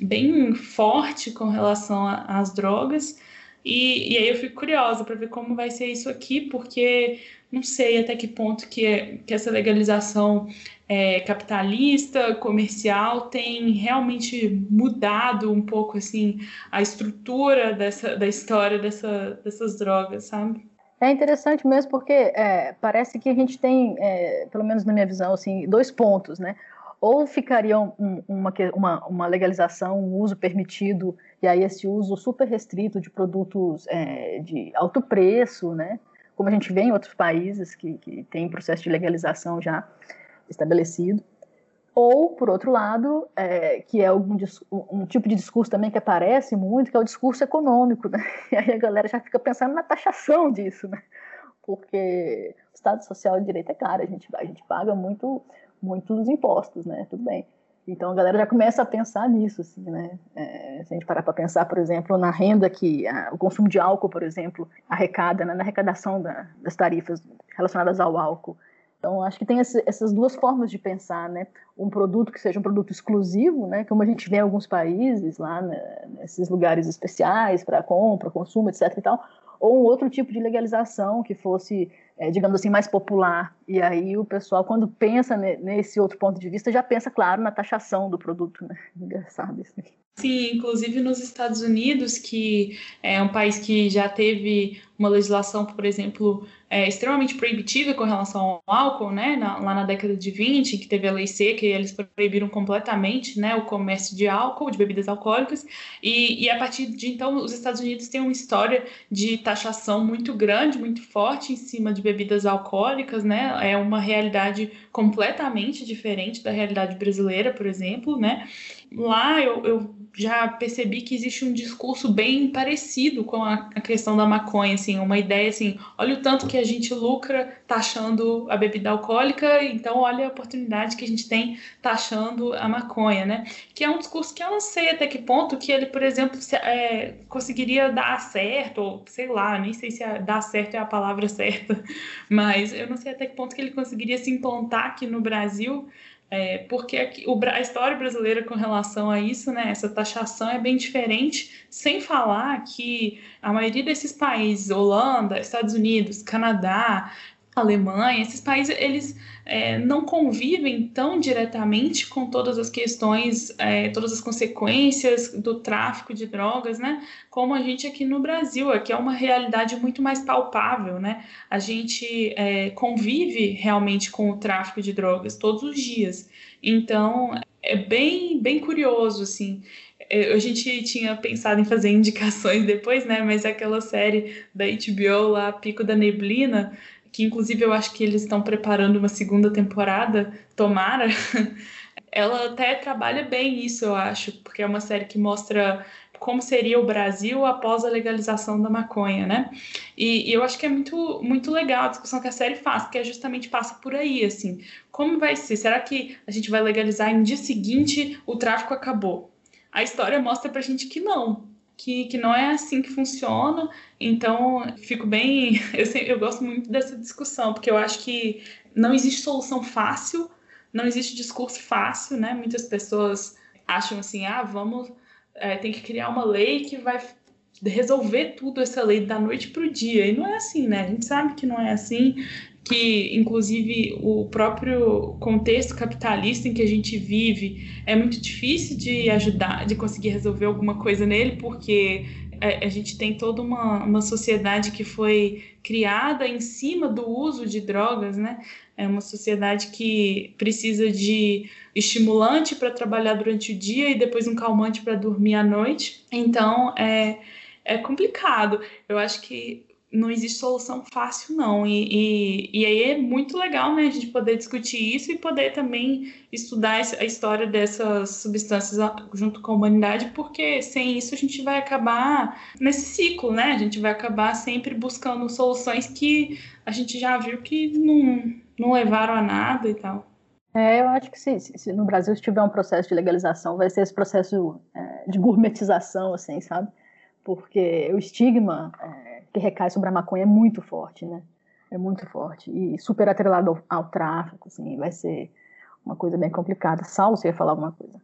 bem forte com relação às drogas. E, e aí eu fico curiosa para ver como vai ser isso aqui, porque não sei até que ponto que, é, que essa legalização é, capitalista, comercial, tem realmente mudado um pouco assim a estrutura dessa, da história dessa, dessas drogas, sabe? É interessante mesmo porque é, parece que a gente tem, é, pelo menos na minha visão, assim, dois pontos, né? Ou ficaria um, uma, uma, uma, legalização, um uso permitido, e aí esse uso super restrito de produtos é, de alto preço, né? Como a gente vê em outros países que, que tem processo de legalização já estabelecido, ou, por outro lado, é, que é algum, um tipo de discurso também que aparece muito, que é o discurso econômico, né? [laughs] E aí a galera já fica pensando na taxação disso, né? Porque o Estado Social de Direito é caro, a gente, a gente paga muito, muitos impostos, né? Tudo bem. Então a galera já começa a pensar nisso, assim, né? É, se a gente parar para pensar, por exemplo, na renda que a, o consumo de álcool, por exemplo, arrecada, né, na arrecadação da, das tarifas relacionadas ao álcool. Então acho que tem esse, essas duas formas de pensar, né? Um produto que seja um produto exclusivo, né? Como a gente vê em alguns países lá, né, nesses lugares especiais para compra, consumo, etc. E tal, ou um outro tipo de legalização que fosse, é, digamos assim, mais popular. E aí o pessoal, quando pensa nesse outro ponto de vista, já pensa, claro, na taxação do produto. Né? [laughs] Engraçado isso aqui. Sim, inclusive nos Estados Unidos, que é um país que já teve uma legislação, por exemplo, é, extremamente proibitiva com relação ao álcool, né? Na, lá na década de 20, que teve a lei seca e eles proibiram completamente né, o comércio de álcool, de bebidas alcoólicas, e, e a partir de então os Estados Unidos têm uma história de taxação muito grande, muito forte em cima de bebidas alcoólicas, né? É uma realidade completamente diferente da realidade brasileira, por exemplo, né? Lá eu, eu já percebi que existe um discurso bem parecido com a, a, questão da maconha, assim, uma ideia assim, olha o tanto que a gente lucra taxando a bebida alcoólica, então olha a oportunidade que a gente tem taxando a maconha, né? Que é um discurso que eu não sei até que ponto que ele, por exemplo, se, é, conseguiria dar certo, ou sei lá, nem sei se a, dar certo é a palavra [laughs] certa, mas eu não sei até que ponto que ele conseguiria se implantar aqui no Brasil, é, porque aqui, o, a história brasileira com relação a isso, né, essa taxação é bem diferente, sem falar que a maioria desses países, Holanda, Estados Unidos, Canadá, Alemanha, esses países eles é, não convivem tão diretamente com todas as questões, é, todas as consequências do tráfico de drogas, né? Como a gente aqui no Brasil, aqui é uma realidade muito mais palpável, né? A gente é, convive realmente com o tráfico de drogas todos os dias. Então é bem, bem curioso, assim. É, a gente tinha pensado em fazer [laughs] indicações depois, né? Mas aquela série da HBO lá, Pico da Neblina, que inclusive eu acho que eles estão preparando uma segunda temporada, tomara. [laughs] Ela até trabalha bem isso, eu acho, porque é uma série que mostra como seria o Brasil após a legalização da maconha, né? E, e, eu acho que é muito, muito legal a discussão que a série faz, que é justamente passa por aí, assim, como vai ser? Será que a gente vai legalizar e no dia seguinte o tráfico acabou? A história mostra pra gente que não, que, que não é assim que funciona. Então, fico bem. [laughs] Eu, sempre, eu gosto muito dessa discussão, porque eu acho que não existe solução fácil, não existe discurso fácil, né? Muitas pessoas acham assim, ah, vamos, é, tem que criar uma lei que vai resolver tudo essa lei da noite para o dia. E não é assim, né? A gente sabe que não é assim, que inclusive o próprio contexto capitalista em que a gente vive é muito difícil de ajudar, de conseguir resolver alguma coisa nele, porque a, gente tem toda uma, uma sociedade que foi criada em cima do uso de drogas, né? É uma sociedade que precisa de estimulante para trabalhar durante o dia e depois um calmante para dormir à noite. Então, é, é complicado. Eu acho que não existe solução fácil, não. E, e, e, aí é muito legal, né, a gente poder discutir isso e poder também estudar a história dessas substâncias junto com a humanidade, porque sem isso a gente vai acabar nesse ciclo, né? A gente vai acabar sempre buscando soluções que a gente já viu que não, não levaram a nada e tal. É, eu acho que se, se, no Brasil se tiver um processo de legalização, vai ser esse processo é, de gourmetização, assim, sabe? Porque o estigma é, que recai sobre a maconha é muito forte, né? É muito forte. E super atrelado ao, ao tráfico, assim, vai ser uma coisa bem complicada. Saulo, você ia falar alguma coisa?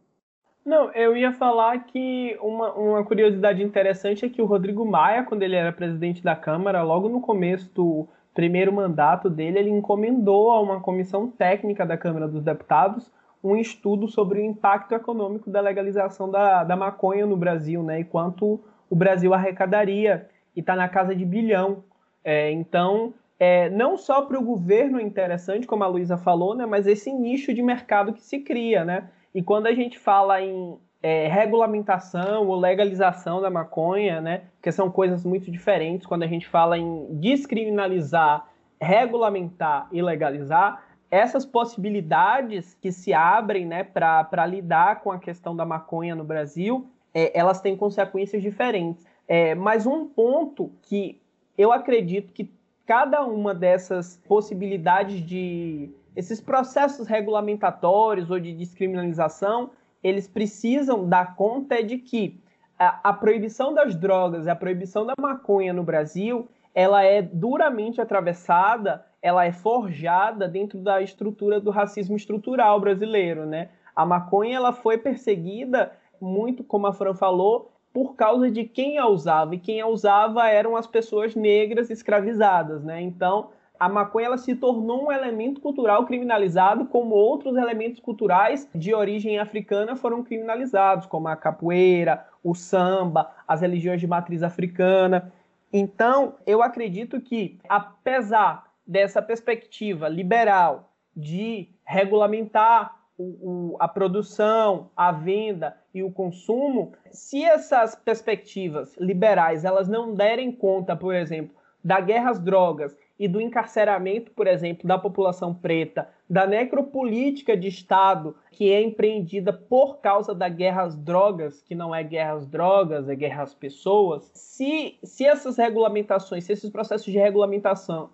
Não, eu ia falar que uma, uma curiosidade interessante é que o Rodrigo Maia, quando ele era presidente da Câmara, logo no começo do primeiro mandato dele, ele encomendou a uma comissão técnica da Câmara dos Deputados um estudo sobre o impacto econômico da legalização da, da maconha no Brasil, né? E quanto o Brasil arrecadaria, e está na casa de bilhão. É, então, é, não só para o governo é interessante, como a Luísa falou, né? Mas esse nicho de mercado que se cria, né? E quando a gente fala em é, regulamentação ou legalização da maconha, né? Que são coisas muito diferentes. Quando a gente fala em descriminalizar, regulamentar e legalizar, essas possibilidades que se abrem, né, para lidar com a questão da maconha no Brasil, é, elas têm consequências diferentes. É, mas um ponto que eu acredito que cada uma dessas possibilidades de esses processos regulamentatórios ou de descriminalização, eles precisam dar conta é de que a, a proibição das drogas, a proibição da maconha no Brasil, ela é duramente atravessada, ela é forjada dentro da estrutura do racismo estrutural brasileiro, né? A maconha ela foi perseguida muito, como a Fran falou, por causa de quem a usava. E quem a usava eram as pessoas negras escravizadas, né? Então, a maconha ela se tornou um elemento cultural criminalizado, como outros elementos culturais de origem africana foram criminalizados, como a capoeira, o samba, as religiões de matriz africana. Então, eu acredito que, apesar dessa perspectiva liberal de regulamentar o, o, a produção, a venda e o consumo, se essas perspectivas liberais elas não derem conta, por exemplo, da guerra às drogas e do encarceramento, por exemplo, da população preta, da necropolítica de Estado que é empreendida por causa da guerra às drogas, que não é guerra às drogas, é guerra às pessoas, se, se essas regulamentações, se esses processos de regulamentação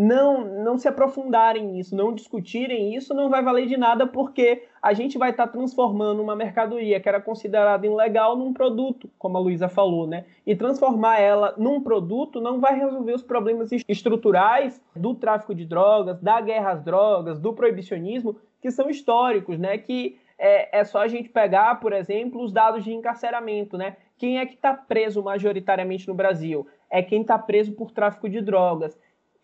não, não se aprofundarem nisso, não discutirem isso, não vai valer de nada, porque a gente vai estar tá transformando uma mercadoria que era considerada ilegal num produto, como a Luísa falou, né? E transformar ela num produto não vai resolver os problemas estruturais do tráfico de drogas, da guerra às drogas, do proibicionismo, que são históricos, né? Que é, é só a gente pegar, por exemplo, os dados de encarceramento, né? Quem é que está preso majoritariamente no Brasil? É quem está preso por tráfico de drogas.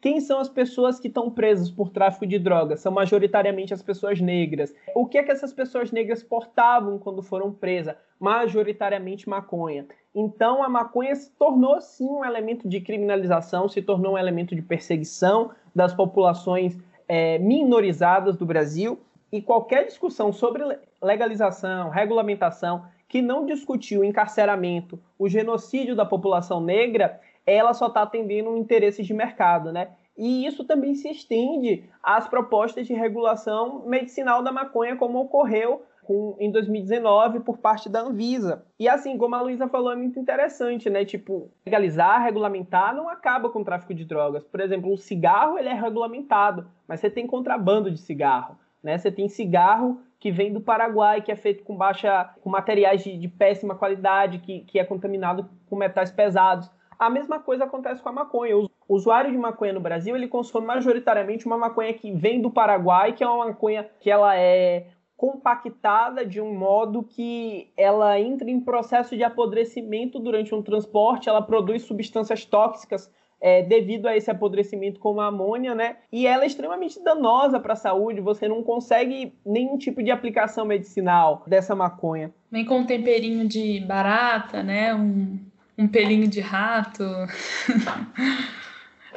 Quem são as pessoas que estão presas por tráfico de drogas? São majoritariamente as pessoas negras. O que é que essas pessoas negras portavam quando foram presas? Majoritariamente maconha. Então a maconha se tornou sim um elemento de criminalização, se tornou um elemento de perseguição das populações é, minorizadas do Brasil. E qualquer discussão sobre legalização, regulamentação, que não discutiu o encarceramento, o genocídio da população negra, ela só está atendendo um interesse de mercado, né? E isso também se estende às propostas de regulação medicinal da maconha, como ocorreu com, em 2019 por parte da Anvisa. E assim, como a Luísa falou, é muito interessante, né? Tipo, legalizar, regulamentar não acaba com o tráfico de drogas. Por exemplo, o cigarro ele é regulamentado, mas você tem contrabando de cigarro, né? Você tem cigarro que vem do Paraguai, que é feito com baixa, com materiais de, de péssima qualidade, que, que é contaminado com metais pesados. A mesma coisa acontece com a maconha. O usuário de maconha no Brasil, ele consome majoritariamente uma maconha que vem do Paraguai, que é uma maconha que ela é compactada de um modo que ela entra em processo de apodrecimento durante um transporte, ela produz substâncias tóxicas é, devido a esse apodrecimento como a amônia, né? E ela é extremamente danosa para a saúde, você não consegue nenhum tipo de aplicação medicinal dessa maconha. Nem com um temperinho de barata, né? Um, um pelinho de rato. [laughs]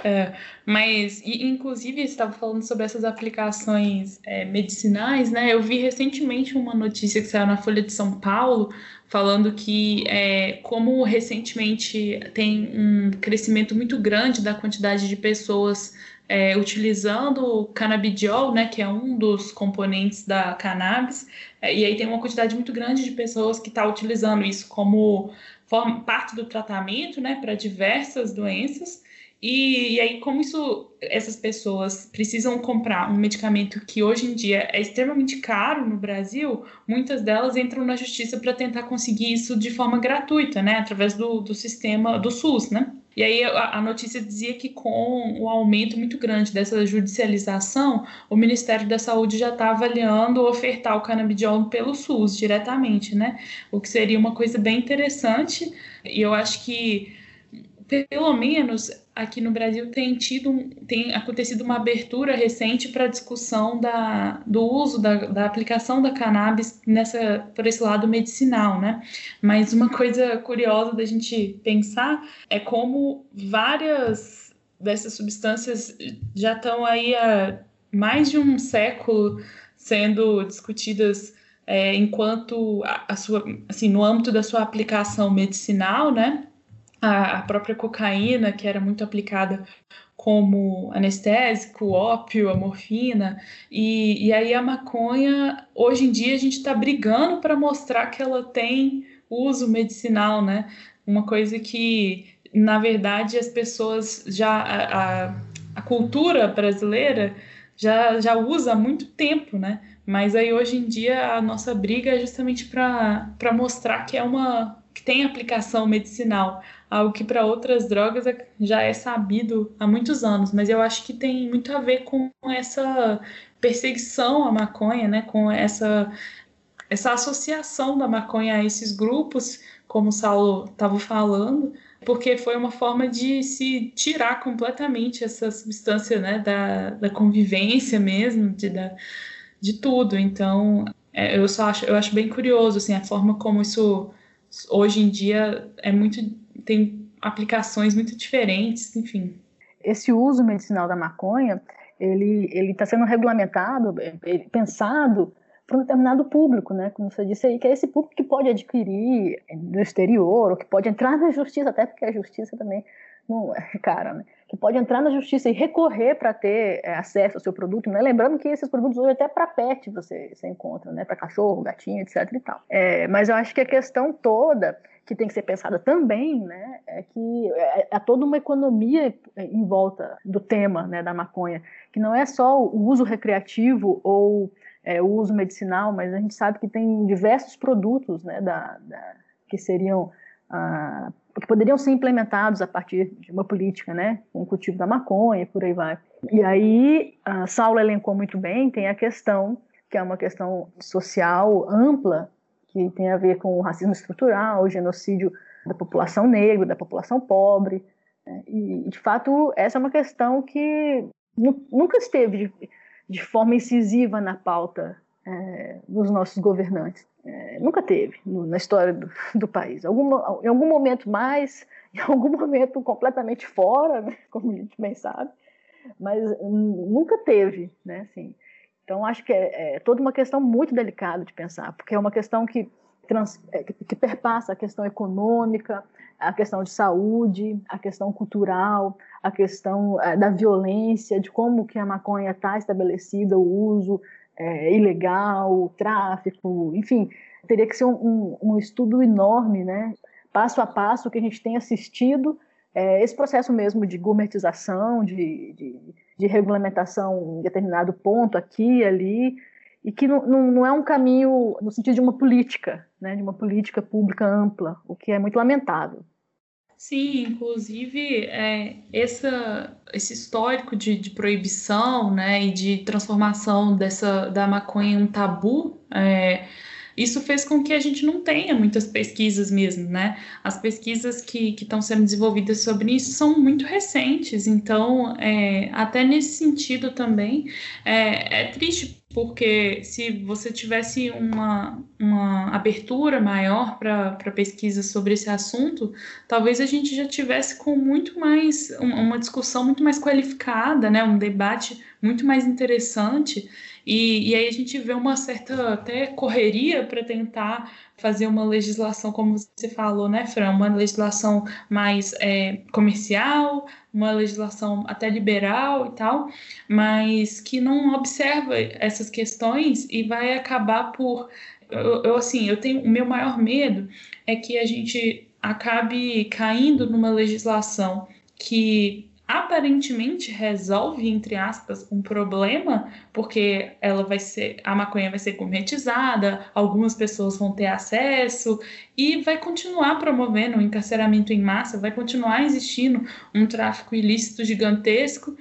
É, mas, e, inclusive, estava falando sobre essas aplicações é, medicinais, né? Eu vi recentemente uma notícia que saiu na Folha de São Paulo falando que, é, como recentemente tem um crescimento muito grande da quantidade de pessoas é, utilizando o canabidiol, né, que é um dos componentes da cannabis, é, e aí tem uma quantidade muito grande de pessoas que está utilizando isso como forma, parte do tratamento, né, para diversas doenças. E, e, aí, como isso, essas pessoas precisam comprar um medicamento que hoje em dia é extremamente caro no Brasil, muitas delas entram na justiça para tentar conseguir isso de forma gratuita, né? Através do, do sistema do SUS, né? E aí a, notícia dizia que com o aumento muito grande dessa judicialização, o Ministério da Saúde já está avaliando ofertar o canabidiol pelo SUS diretamente, né? O que seria uma coisa bem interessante. E eu acho que pelo menos aqui no Brasil tem tido tem acontecido uma abertura recente para a discussão da, do uso da, da aplicação da cannabis nessa por esse lado medicinal, né? Mas uma coisa curiosa da gente pensar é como várias dessas substâncias já estão aí há mais de um século sendo discutidas é, enquanto a, a sua assim no âmbito da sua aplicação medicinal, né? A, própria cocaína, que era muito aplicada como anestésico, ópio, a morfina, e, e aí a maconha, hoje em dia a gente está brigando para mostrar que ela tem uso medicinal, né? Uma coisa que, na verdade, as pessoas já, a, a, a cultura brasileira já, já usa há muito tempo, né? Mas aí hoje em dia a nossa briga é justamente para mostrar que é uma que tem aplicação medicinal algo que para outras drogas é, já é sabido há muitos anos, mas eu acho que tem muito a ver com essa perseguição à maconha, né, com essa essa associação da maconha a esses grupos, como o Saulo estava falando, porque foi uma forma de se tirar completamente essa substância né, da, da convivência mesmo, de, da, de tudo. Então, é, eu só acho, eu acho bem curioso assim, a forma como isso hoje em dia é muito tem aplicações muito diferentes, enfim. Esse uso medicinal da maconha, ele ele está sendo regulamentado, pensado para um determinado público, né? Como você disse aí, que é esse público que pode adquirir no exterior, ou que pode entrar na justiça, até porque a justiça também não é [laughs] cara, né? Que pode entrar na justiça e recorrer para ter é, acesso ao seu produto, né? Lembrando que esses produtos hoje até para pet você, você encontra, né? Para cachorro, gatinho, etc e tal. É, mas eu acho que a questão toda que tem que ser pensada também, né, é que é, é toda uma economia em volta do tema, né, da maconha, que não é só o uso recreativo ou é, o uso medicinal, mas a gente sabe que tem diversos produtos, né, da, da que seriam ah, que poderiam ser implementados a partir de uma política, né, com o cultivo da maconha, por aí vai. E aí, a Saulo elencou muito bem, tem a questão que é uma questão social ampla que tem a ver com o racismo estrutural, o genocídio da população negra, da população pobre. Né? E, de fato, essa é uma questão que nunca esteve de, de forma incisiva na pauta é, dos nossos governantes. É, nunca teve no, na história do, do país. Em algum momento mais, [laughs] em algum momento completamente fora, né? como a gente bem sabe, mas nunca teve, né? Assim, então, acho que é, é, toda uma questão muito delicada de pensar, porque é uma questão que, trans, é, que perpassa a questão econômica, a questão de saúde, a questão cultural, a questão é, da violência, de como que a maconha está estabelecida, o uso é, ilegal, o tráfico, enfim, teria que ser um, um, um, estudo enorme, né? passo a passo, que a gente tem assistido, é, esse processo mesmo de gourmetização, de, de de regulamentação em determinado ponto aqui e ali, e que não, não, não, é um caminho no sentido de uma política, né, de uma política pública ampla, o que é muito lamentável. Sim, inclusive é, essa, esse histórico de, de, proibição né, e de transformação dessa, da maconha em um tabu é, isso fez com que a gente não tenha muitas pesquisas mesmo, né? As pesquisas que estão sendo desenvolvidas sobre isso são muito recentes, então, é, até nesse sentido também, é, é triste porque se você tivesse uma, uma abertura maior para pesquisa sobre esse assunto, talvez a gente já tivesse com muito mais uma discussão muito mais qualificada, né? um debate muito mais interessante e, e aí a gente vê uma certa até correria para tentar fazer uma legislação, como você falou, né, Fran? Uma legislação mais é, comercial, uma legislação até liberal e tal, mas que não observa essas questões e vai acabar por. Eu, eu assim, eu tenho. O meu maior medo é que a gente acabe caindo numa legislação que aparentemente resolve, entre aspas, um problema, porque ela vai ser, a maconha vai ser gourmetizada, algumas pessoas vão ter acesso e vai continuar promovendo o encarceramento em massa, vai continuar existindo um tráfico ilícito gigantesco.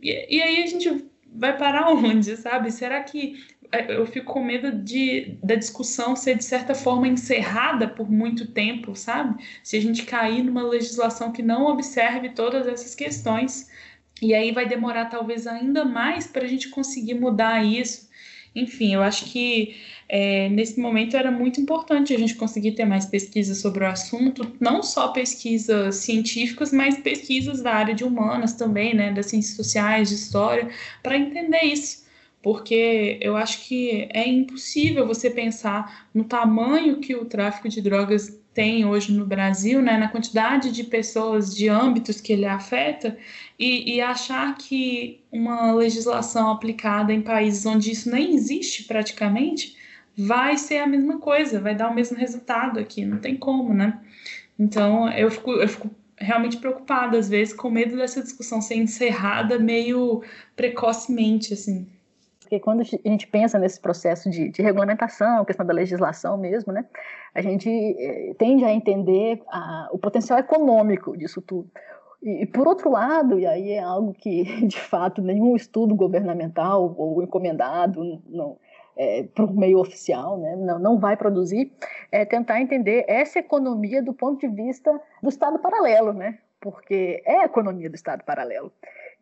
E, e aí a gente vai parar [laughs] onde, sabe? Será que eu fico com medo de da discussão ser de certa forma encerrada por muito tempo, sabe? Se a gente cair numa legislação que não observe todas essas questões. E aí vai demorar talvez ainda mais para a gente conseguir mudar isso. Enfim, eu acho que é, nesse momento era muito importante a gente conseguir ter mais pesquisas sobre o assunto, não só pesquisas científicas, mas pesquisas da área de humanas também, né, das ciências sociais, de história, para entender isso porque eu acho que é impossível você pensar no tamanho que o tráfico de drogas tem hoje no Brasil, né, na quantidade de pessoas, de âmbitos que ele afeta, e, e, achar que uma legislação aplicada em países onde isso nem existe praticamente vai ser a mesma coisa, vai dar o mesmo resultado aqui, não tem como, né? Então eu fico, eu fico realmente preocupada às vezes com medo dessa discussão ser encerrada meio precocemente, assim porque quando a gente pensa nesse processo de, de regulamentação, questão da legislação mesmo, né, a gente eh, tende a entender a, o potencial econômico disso tudo. E, e, por outro lado, e aí é algo que, [laughs] de fato, nenhum estudo governamental ou encomendado não, é, por meio oficial né, não, não vai produzir, é tentar entender essa economia do ponto de vista do Estado paralelo, né? porque é a economia do Estado paralelo.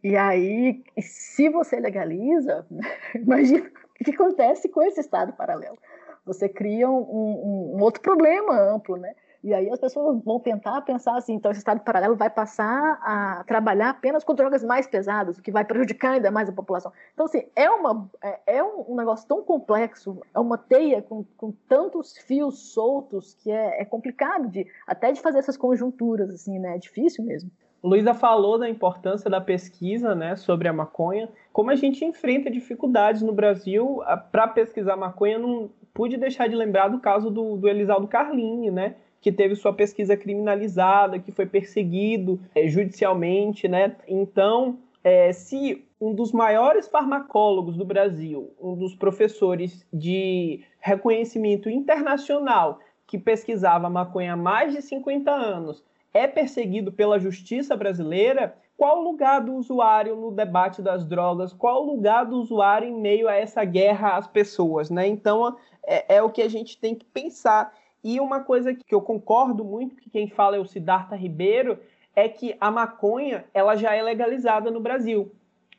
E aí, se você legaliza, [laughs] imagina o que acontece com esse Estado paralelo. Você cria um, um, um, outro problema amplo, né? E aí as pessoas vão tentar pensar assim, então esse Estado paralelo vai passar a trabalhar apenas com drogas mais pesadas, o que vai prejudicar ainda mais a população. Então, assim, é, uma, é, é um negócio tão complexo, é uma teia com, com tantos fios soltos que é, é complicado de até de fazer essas conjunturas, assim, né? É difícil mesmo. Luísa falou da importância da pesquisa né, sobre a maconha. Como a gente enfrenta dificuldades no Brasil para pesquisar maconha, não pude deixar de lembrar do caso do, do Elisaldo Carlini, né, que teve sua pesquisa criminalizada, que foi perseguido é, judicialmente. Né? Então, é, se um dos maiores farmacólogos do Brasil, um dos professores de reconhecimento internacional, que pesquisava maconha há mais de 50 anos, é perseguido pela justiça brasileira, qual o lugar do usuário no debate das drogas? Qual o lugar do usuário em meio a essa guerra às pessoas? Né? Então, é, é o que a gente tem que pensar. E uma coisa que eu concordo muito, que quem fala é o Siddhartha Ribeiro, é que a maconha ela já é legalizada no Brasil.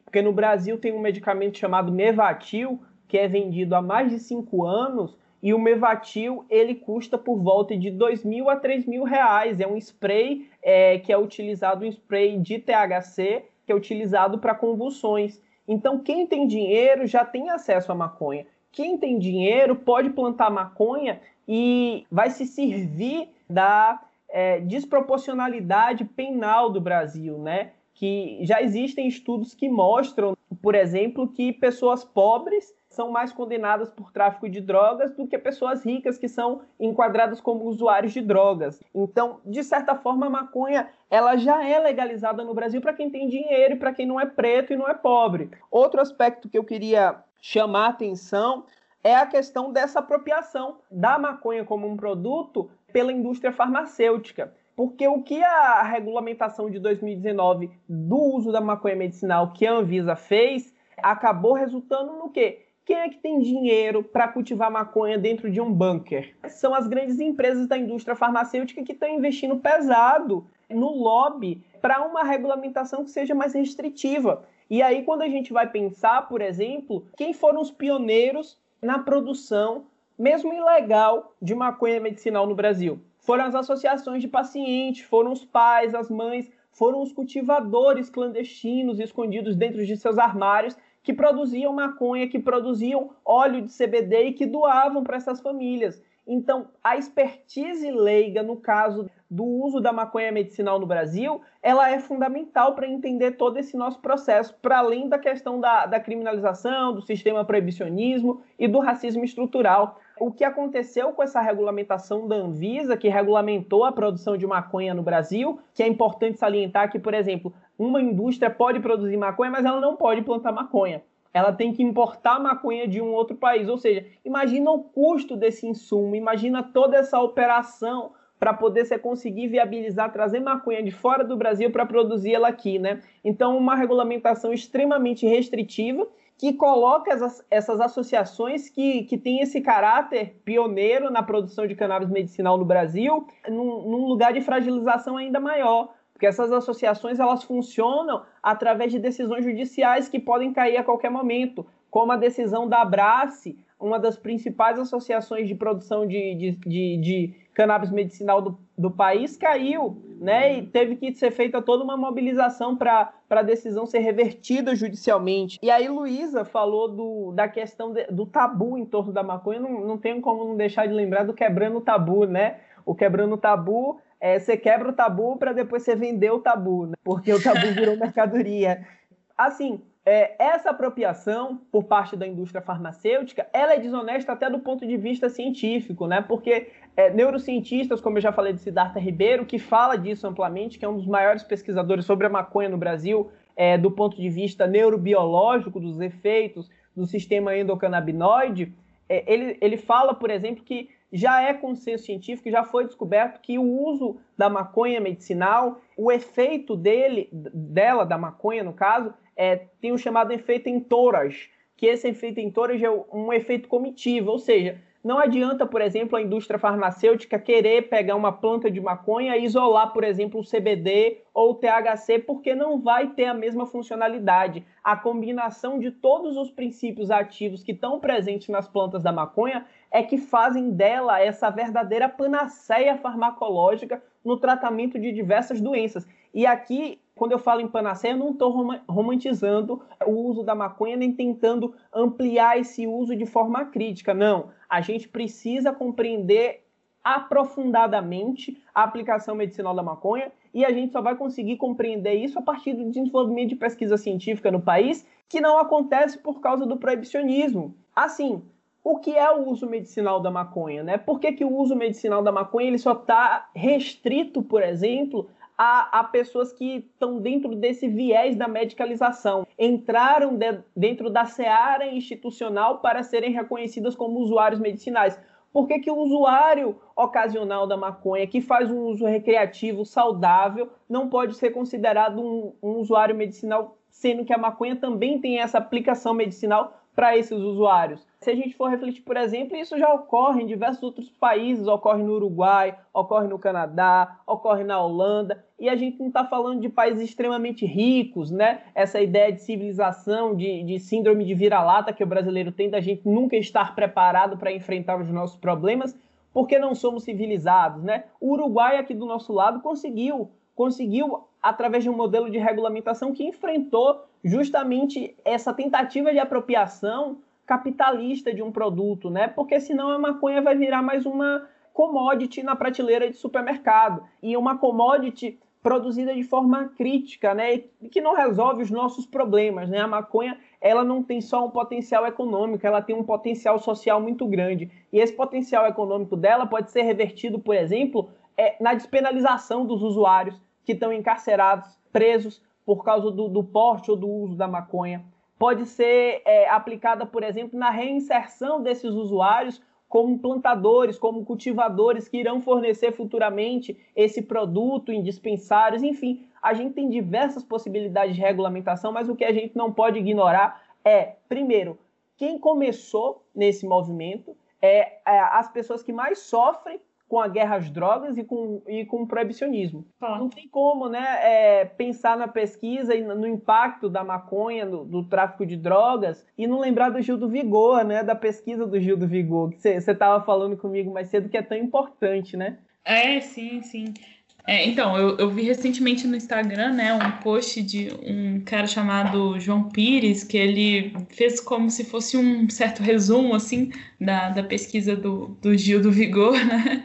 Porque no Brasil tem um medicamento chamado Mevatil, que é vendido há mais de cinco anos, e o Mevatil ele custa por volta de dois mil a três mil reais. É um spray é, que é utilizado, um spray de THC que é utilizado para convulsões. Então quem tem dinheiro já tem acesso à maconha. Quem tem dinheiro pode plantar maconha e vai se servir da é, desproporcionalidade penal do Brasil, né? Que já existem estudos que mostram, por exemplo, que pessoas pobres são mais condenadas por tráfico de drogas do que pessoas ricas que são enquadradas como usuários de drogas. Então, de certa forma, a maconha ela já é legalizada no Brasil para quem tem dinheiro e para quem não é preto e não é pobre. Outro aspecto que eu queria chamar a atenção é a questão dessa apropriação da maconha como um produto pela indústria farmacêutica. Porque o que a regulamentação de 2019 do uso da maconha medicinal que a Anvisa fez acabou resultando no quê? Quem é que tem dinheiro para cultivar maconha dentro de um bunker? São as grandes empresas da indústria farmacêutica que estão investindo pesado no lobby para uma regulamentação que seja mais restritiva. E aí, quando a gente vai pensar, por exemplo, quem foram os pioneiros na produção, mesmo ilegal, de maconha medicinal no Brasil? Foram as associações de pacientes, foram os pais, as mães, foram os cultivadores clandestinos escondidos dentro de seus armários que produziam maconha, que produziam óleo de CBD e que doavam para essas famílias. Então, a expertise leiga no caso do uso da maconha medicinal no Brasil, ela é fundamental para entender todo esse nosso processo, para além da questão da, da criminalização, do sistema proibicionismo e do racismo estrutural. O que aconteceu com essa regulamentação da Anvisa, que regulamentou a produção de maconha no Brasil, que é importante salientar que, por exemplo, uma indústria pode produzir maconha, mas ela não pode plantar maconha. Ela tem que importar maconha de um outro país. Ou seja, imagina o custo desse insumo, imagina toda essa operação para poder você conseguir viabilizar, trazer maconha de fora do Brasil para produzir ela aqui, né? Então, uma regulamentação extremamente restritiva que coloca essas, essas associações que, que têm esse caráter pioneiro na produção de cannabis medicinal no Brasil num, num lugar de fragilização ainda maior. Porque essas associações elas funcionam através de decisões judiciais que podem cair a qualquer momento, como a decisão da Abrace, uma das principais associações de produção de, de, de, de cannabis medicinal do, do país, caiu, né? E teve que ser feita toda uma mobilização para a decisão ser revertida judicialmente. E aí, Luísa falou do, da questão de, do tabu em torno da maconha. Não, não tenho como não deixar de lembrar do quebrando o tabu, né? O quebrando o tabu é, você quebra o tabu para depois você vender o tabu, né? porque o tabu virou [laughs] mercadoria. Assim, é, essa apropriação por parte da indústria farmacêutica, ela é desonesta até do ponto de vista científico, né? Porque é, neurocientistas, como eu já falei de Siddhartha Ribeiro, que fala disso amplamente, que é um dos maiores pesquisadores sobre a maconha no Brasil, é, do ponto de vista neurobiológico, dos efeitos do sistema endocannabinoide, é, ele, ele fala, por exemplo, que já é consenso científico, já foi descoberto que o uso da maconha medicinal, o efeito dele, dela, da maconha no caso, é, tem o chamado efeito entourage, que esse efeito entourage é um efeito comitivo, ou seja, não adianta, por exemplo, a indústria farmacêutica querer pegar uma planta de maconha e isolar, por exemplo, o CBD ou o THC, porque não vai ter a mesma funcionalidade. A combinação de todos os princípios ativos que estão presentes nas plantas da maconha é que fazem dela essa verdadeira panaceia farmacológica no tratamento de diversas doenças. E aqui quando eu falo em panaceia, eu não estou romantizando o uso da maconha nem tentando ampliar esse uso de forma crítica. Não. A gente precisa compreender aprofundadamente a aplicação medicinal da maconha e a gente só vai conseguir compreender isso a partir do desenvolvimento de pesquisa científica no país, que não acontece por causa do proibicionismo. Assim, o que é o uso medicinal da maconha, né? Por que, que o uso medicinal da maconha ele só está restrito, por exemplo, a, a pessoas que estão dentro desse viés da medicalização, entraram de, dentro da seara institucional para serem reconhecidas como usuários medicinais. Por que, que o usuário ocasional da maconha, que faz um uso recreativo saudável, não pode ser considerado um, um usuário medicinal, sendo que a maconha também tem essa aplicação medicinal para esses usuários? Se a gente for refletir, por exemplo, isso já ocorre em diversos outros países, ocorre no Uruguai, ocorre no Canadá, ocorre na Holanda, e a gente não está falando de países extremamente ricos, né? Essa ideia de civilização, de, de síndrome de vira-lata que o brasileiro tem, da gente nunca estar preparado para enfrentar os nossos problemas, porque não somos civilizados, né? O Uruguai aqui do nosso lado conseguiu, conseguiu através de um modelo de regulamentação que enfrentou justamente essa tentativa de apropriação capitalista de um produto, né? Porque senão a maconha vai virar mais uma commodity na prateleira de supermercado e uma commodity produzida de forma crítica, né? Que não resolve os nossos problemas, né? A maconha, ela não tem só um potencial econômico, ela tem um potencial social muito grande. E esse potencial econômico dela pode ser revertido, por exemplo, é, na despenalização dos usuários que estão encarcerados, presos por causa do, do porte ou do uso da maconha. Pode ser é, aplicada, por exemplo, na reinserção desses usuários como plantadores, como cultivadores que irão fornecer futuramente esse produto em dispensários, enfim, a gente tem diversas possibilidades de regulamentação, mas o que a gente não pode ignorar é, primeiro, quem começou nesse movimento, é, é as pessoas que mais sofrem com a guerra às drogas e com, e com o proibicionismo. Ah. Não tem como né, é, pensar na pesquisa e no impacto da maconha, do, do, tráfico de drogas, e não lembrar do Gil do Vigor, né, da pesquisa do Gil do Vigor, que você estava falando comigo mais cedo, que é tão importante, né? É, sim, sim. É, então, eu, eu, vi recentemente no Instagram, né, um post de um cara chamado João Pires, que ele fez como se fosse um certo resumo, assim, da, da pesquisa do, do Gil do Vigor, [laughs] né?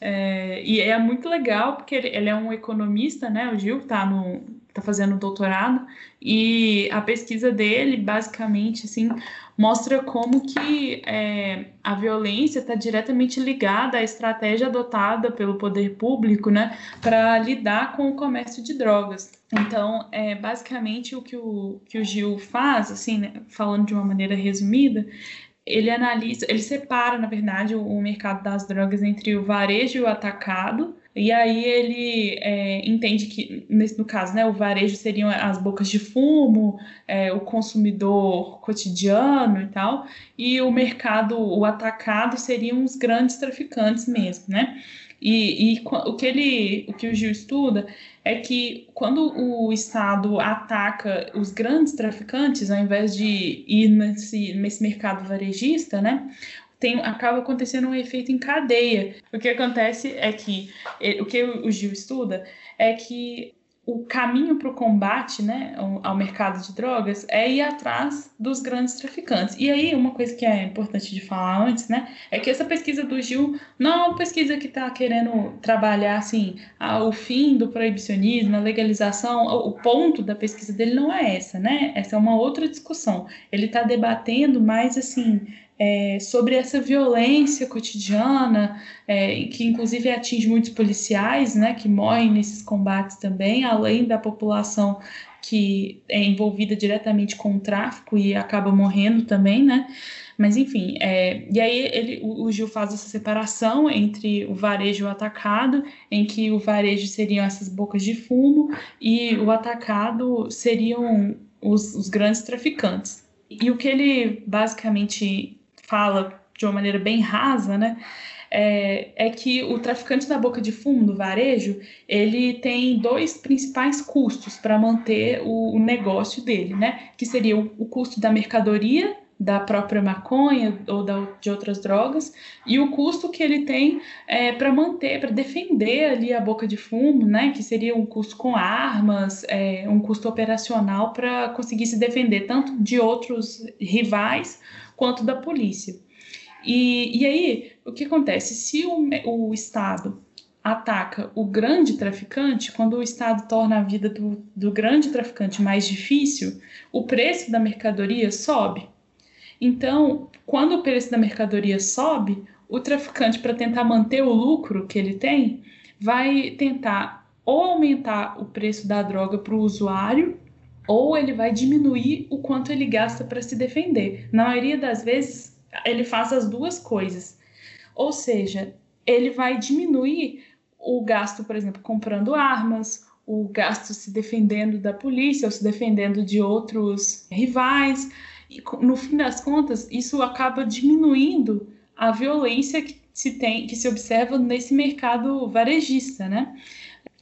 É, e é muito legal, porque ele, ele, é um economista, né, o Gil está no, tá fazendo doutorado, e a pesquisa dele, basicamente, assim, mostra como que é, a violência está diretamente ligada à estratégia adotada pelo poder público, né, para lidar com o comércio de drogas. Então, é basicamente o que o, que o Gil faz, assim, né, falando de uma maneira resumida, ele analisa, ele separa, na verdade, o, o mercado das drogas entre o varejo e o atacado, e aí ele é, entende que, nesse, no caso, né, o varejo seriam as bocas de fumo, é, o consumidor cotidiano e tal, e o mercado, o atacado, seriam os grandes traficantes mesmo, né? E, e, o que ele, o que o Gil estuda é que quando o Estado ataca os grandes traficantes, ao invés de ir nesse, nesse mercado varejista, né, tem, acaba acontecendo um efeito em cadeia. O que acontece é que, o que o Gil estuda é que o caminho para o combate né, ao mercado de drogas é ir atrás dos grandes traficantes. E aí, uma coisa que é importante de falar antes, né, é que essa pesquisa do Gil não é uma pesquisa que está querendo trabalhar assim, o fim do proibicionismo, a legalização. O ponto da pesquisa dele não é essa, né? Essa é uma outra discussão. Ele está debatendo mais assim é, sobre essa violência cotidiana, é, que inclusive atinge muitos policiais, né, que morrem nesses combates também, além da população que é envolvida diretamente com o tráfico e acaba morrendo também, né? Mas enfim, é, e aí ele, o, o, Gil faz essa separação entre o varejo e o atacado, em que o varejo seriam essas bocas de fumo e o atacado seriam os, os grandes traficantes. E o que ele basicamente fala de uma maneira bem rasa, né? É, é, que o traficante da boca de fumo do varejo ele tem dois principais custos para manter o, o, negócio dele, né? Que seria o, o, custo da mercadoria da própria maconha ou da, de outras drogas e o custo que ele tem é, para manter, para defender ali a boca de fumo, né? Que seria um custo com armas, é, um custo operacional para conseguir se defender tanto de outros rivais quanto da polícia. E, e aí, o que acontece? Se o, o Estado ataca o grande traficante, quando o Estado torna a vida do, do grande traficante mais difícil, o preço da mercadoria sobe. Então, quando o preço da mercadoria sobe, o traficante, para tentar manter o lucro que ele tem, vai tentar ou aumentar o preço da droga para o usuário ou ele vai diminuir o quanto ele gasta para se defender. Na maioria das vezes, ele faz as duas coisas. Ou seja, ele vai diminuir o gasto, por exemplo, comprando armas, o gasto se defendendo da polícia ou se defendendo de outros rivais. E no fim das contas, isso acaba diminuindo a violência que se tem, que se observa nesse mercado varejista, né?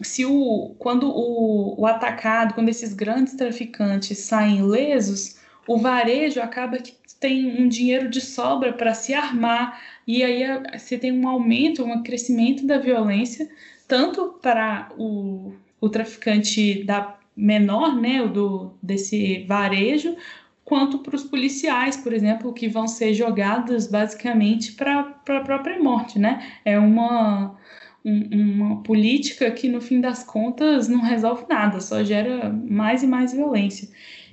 Se o, quando o, o atacado, quando esses grandes traficantes saem lesos, o varejo acaba que tem um dinheiro de sobra para se armar e aí você tem um aumento, um crescimento da violência, tanto para o, o traficante da menor, né, o do, desse varejo, quanto para os policiais, por exemplo, que vão ser jogados basicamente para a própria morte, né? É uma um, uma política que, no fim das contas, não resolve nada, só gera mais e mais violência.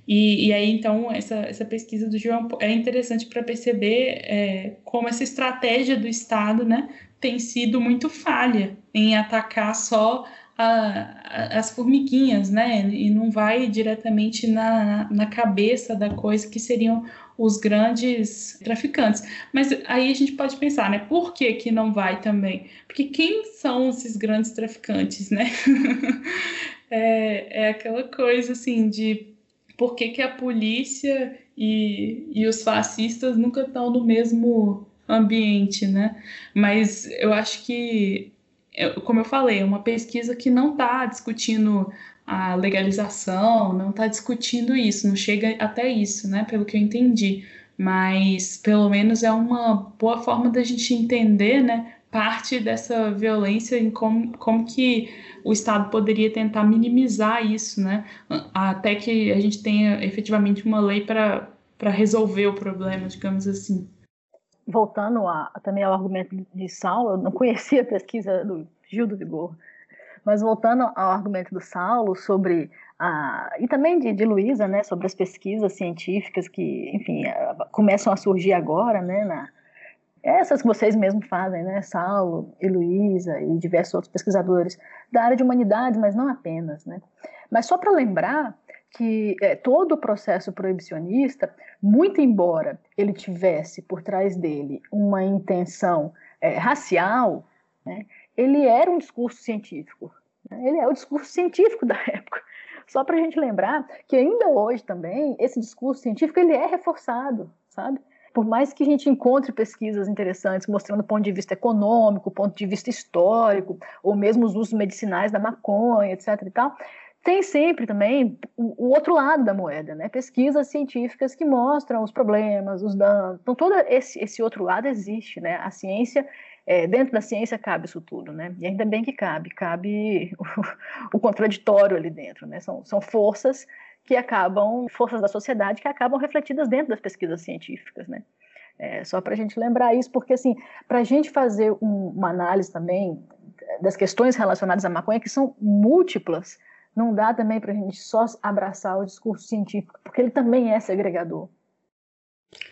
E, e aí, então, essa, essa pesquisa do João é interessante para perceber é, como essa estratégia do Estado né, tem sido muito falha em atacar só a, as formiguinhas, né? E não vai diretamente na, na cabeça da coisa que seriam os grandes traficantes. Mas aí a gente pode pensar, né? Por que, que não vai também? Porque quem são esses grandes traficantes, né? [laughs] é, é aquela coisa assim de por que, que a polícia e, e os fascistas nunca estão no mesmo ambiente, né? Mas eu acho que, como eu falei, é uma pesquisa que não está discutindo a legalização, não está discutindo isso, não chega até isso, né? Pelo que eu entendi. Mas pelo menos é uma boa forma da gente entender, né? Parte dessa violência em como, como que o Estado poderia tentar minimizar isso, né? Até que a gente tenha efetivamente uma lei para resolver o problema, digamos assim. Voltando a, também ao argumento de Saulo, eu não conhecia a pesquisa do Gil do Vigor, mas voltando ao argumento do Saulo sobre a, e também de, de Luísa, né, sobre as pesquisas científicas que, enfim, começam a surgir agora, né, na, essas que vocês mesmos fazem, né, Saulo e Luísa e diversos outros pesquisadores da área de humanidades, mas não apenas, né. Mas só para lembrar que é, todo o processo proibicionista, muito embora ele tivesse por trás dele uma intenção é, racial, né, ele era um discurso científico. Né? Ele é o discurso científico da [laughs] época. Só para a gente lembrar que ainda hoje também esse discurso científico ele é reforçado, sabe? Por mais que a gente encontre pesquisas interessantes mostrando o ponto de vista econômico, ponto de vista histórico, ou mesmo os usos medicinais da maconha, etc. e tal, tem sempre também o, o, outro lado da moeda, né? Pesquisas científicas que mostram os problemas, os danos. Então, todo esse, esse outro lado existe, né? A ciência é, dentro da ciência cabe isso tudo, né? E ainda bem que cabe, cabe [laughs] o, o contraditório ali dentro, né? São, são forças que acabam, forças da sociedade que acabam refletidas dentro das pesquisas científicas, né? É, só para a gente lembrar isso, porque assim, para a gente fazer um, uma análise também das questões relacionadas à maconha, que são múltiplas, não dá também para a gente só abraçar o discurso científico, porque ele também é segregador.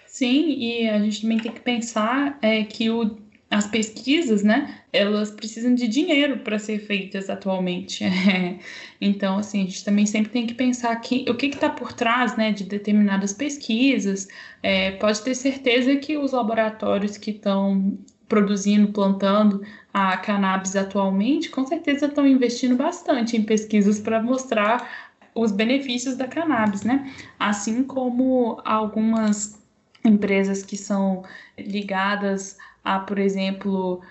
Sim, e a gente também tem que pensar é, que o as pesquisas, né, elas precisam de dinheiro para ser feitas atualmente. É. [laughs] Então, assim, a gente também sempre tem que pensar que o que está por trás, né, de determinadas pesquisas. É, pode ter certeza que os laboratórios que estão produzindo, plantando a cannabis atualmente, com certeza estão investindo bastante em pesquisas para mostrar os benefícios da cannabis, né? Assim como algumas empresas que são ligadas a, por exemplo,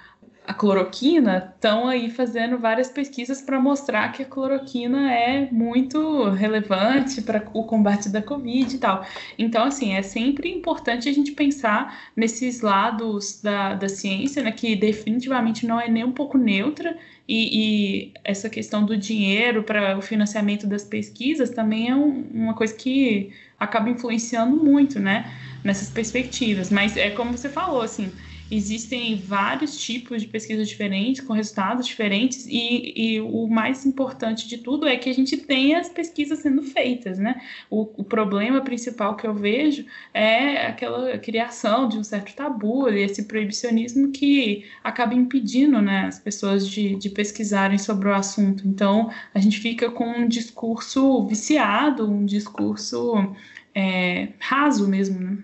a cloroquina, estão aí fazendo várias pesquisas para mostrar que a cloroquina é muito relevante para o combate da Covid e tal. Então, assim, é sempre importante a gente pensar nesses lados da, da ciência, né, que definitivamente não é nem um pouco neutra, e, e essa questão do dinheiro para o financiamento das pesquisas também é um, uma coisa que acaba influenciando muito, né, nessas perspectivas. Mas é como você falou, assim existem vários tipos de pesquisas diferentes, com resultados diferentes, e, e, o mais importante de tudo é que a gente tenha as pesquisas sendo feitas, né? O, o, problema principal que eu vejo é aquela criação de um certo tabu, esse proibicionismo que acaba impedindo né, as pessoas de, de pesquisarem sobre o assunto. Então, a gente fica com um discurso viciado, um discurso é, raso mesmo, né?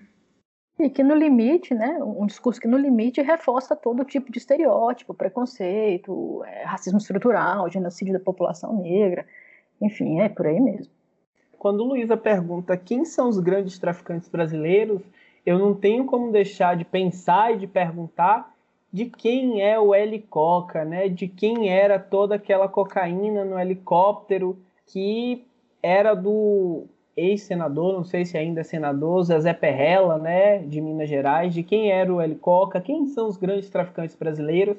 E que no limite, né, um discurso que no limite reforça todo tipo de estereótipo, preconceito, é, racismo estrutural, genocídio da população negra, enfim, é por aí mesmo. Quando Luísa pergunta quem são os grandes traficantes brasileiros, eu não tenho como deixar de pensar e de perguntar de quem é o L Coca, né? De quem era toda aquela cocaína no helicóptero que era do ex-senador, não sei se ainda é senador, Zezé Perrella, né, de Minas Gerais, de quem era o Helicoca, quem são os grandes traficantes brasileiros,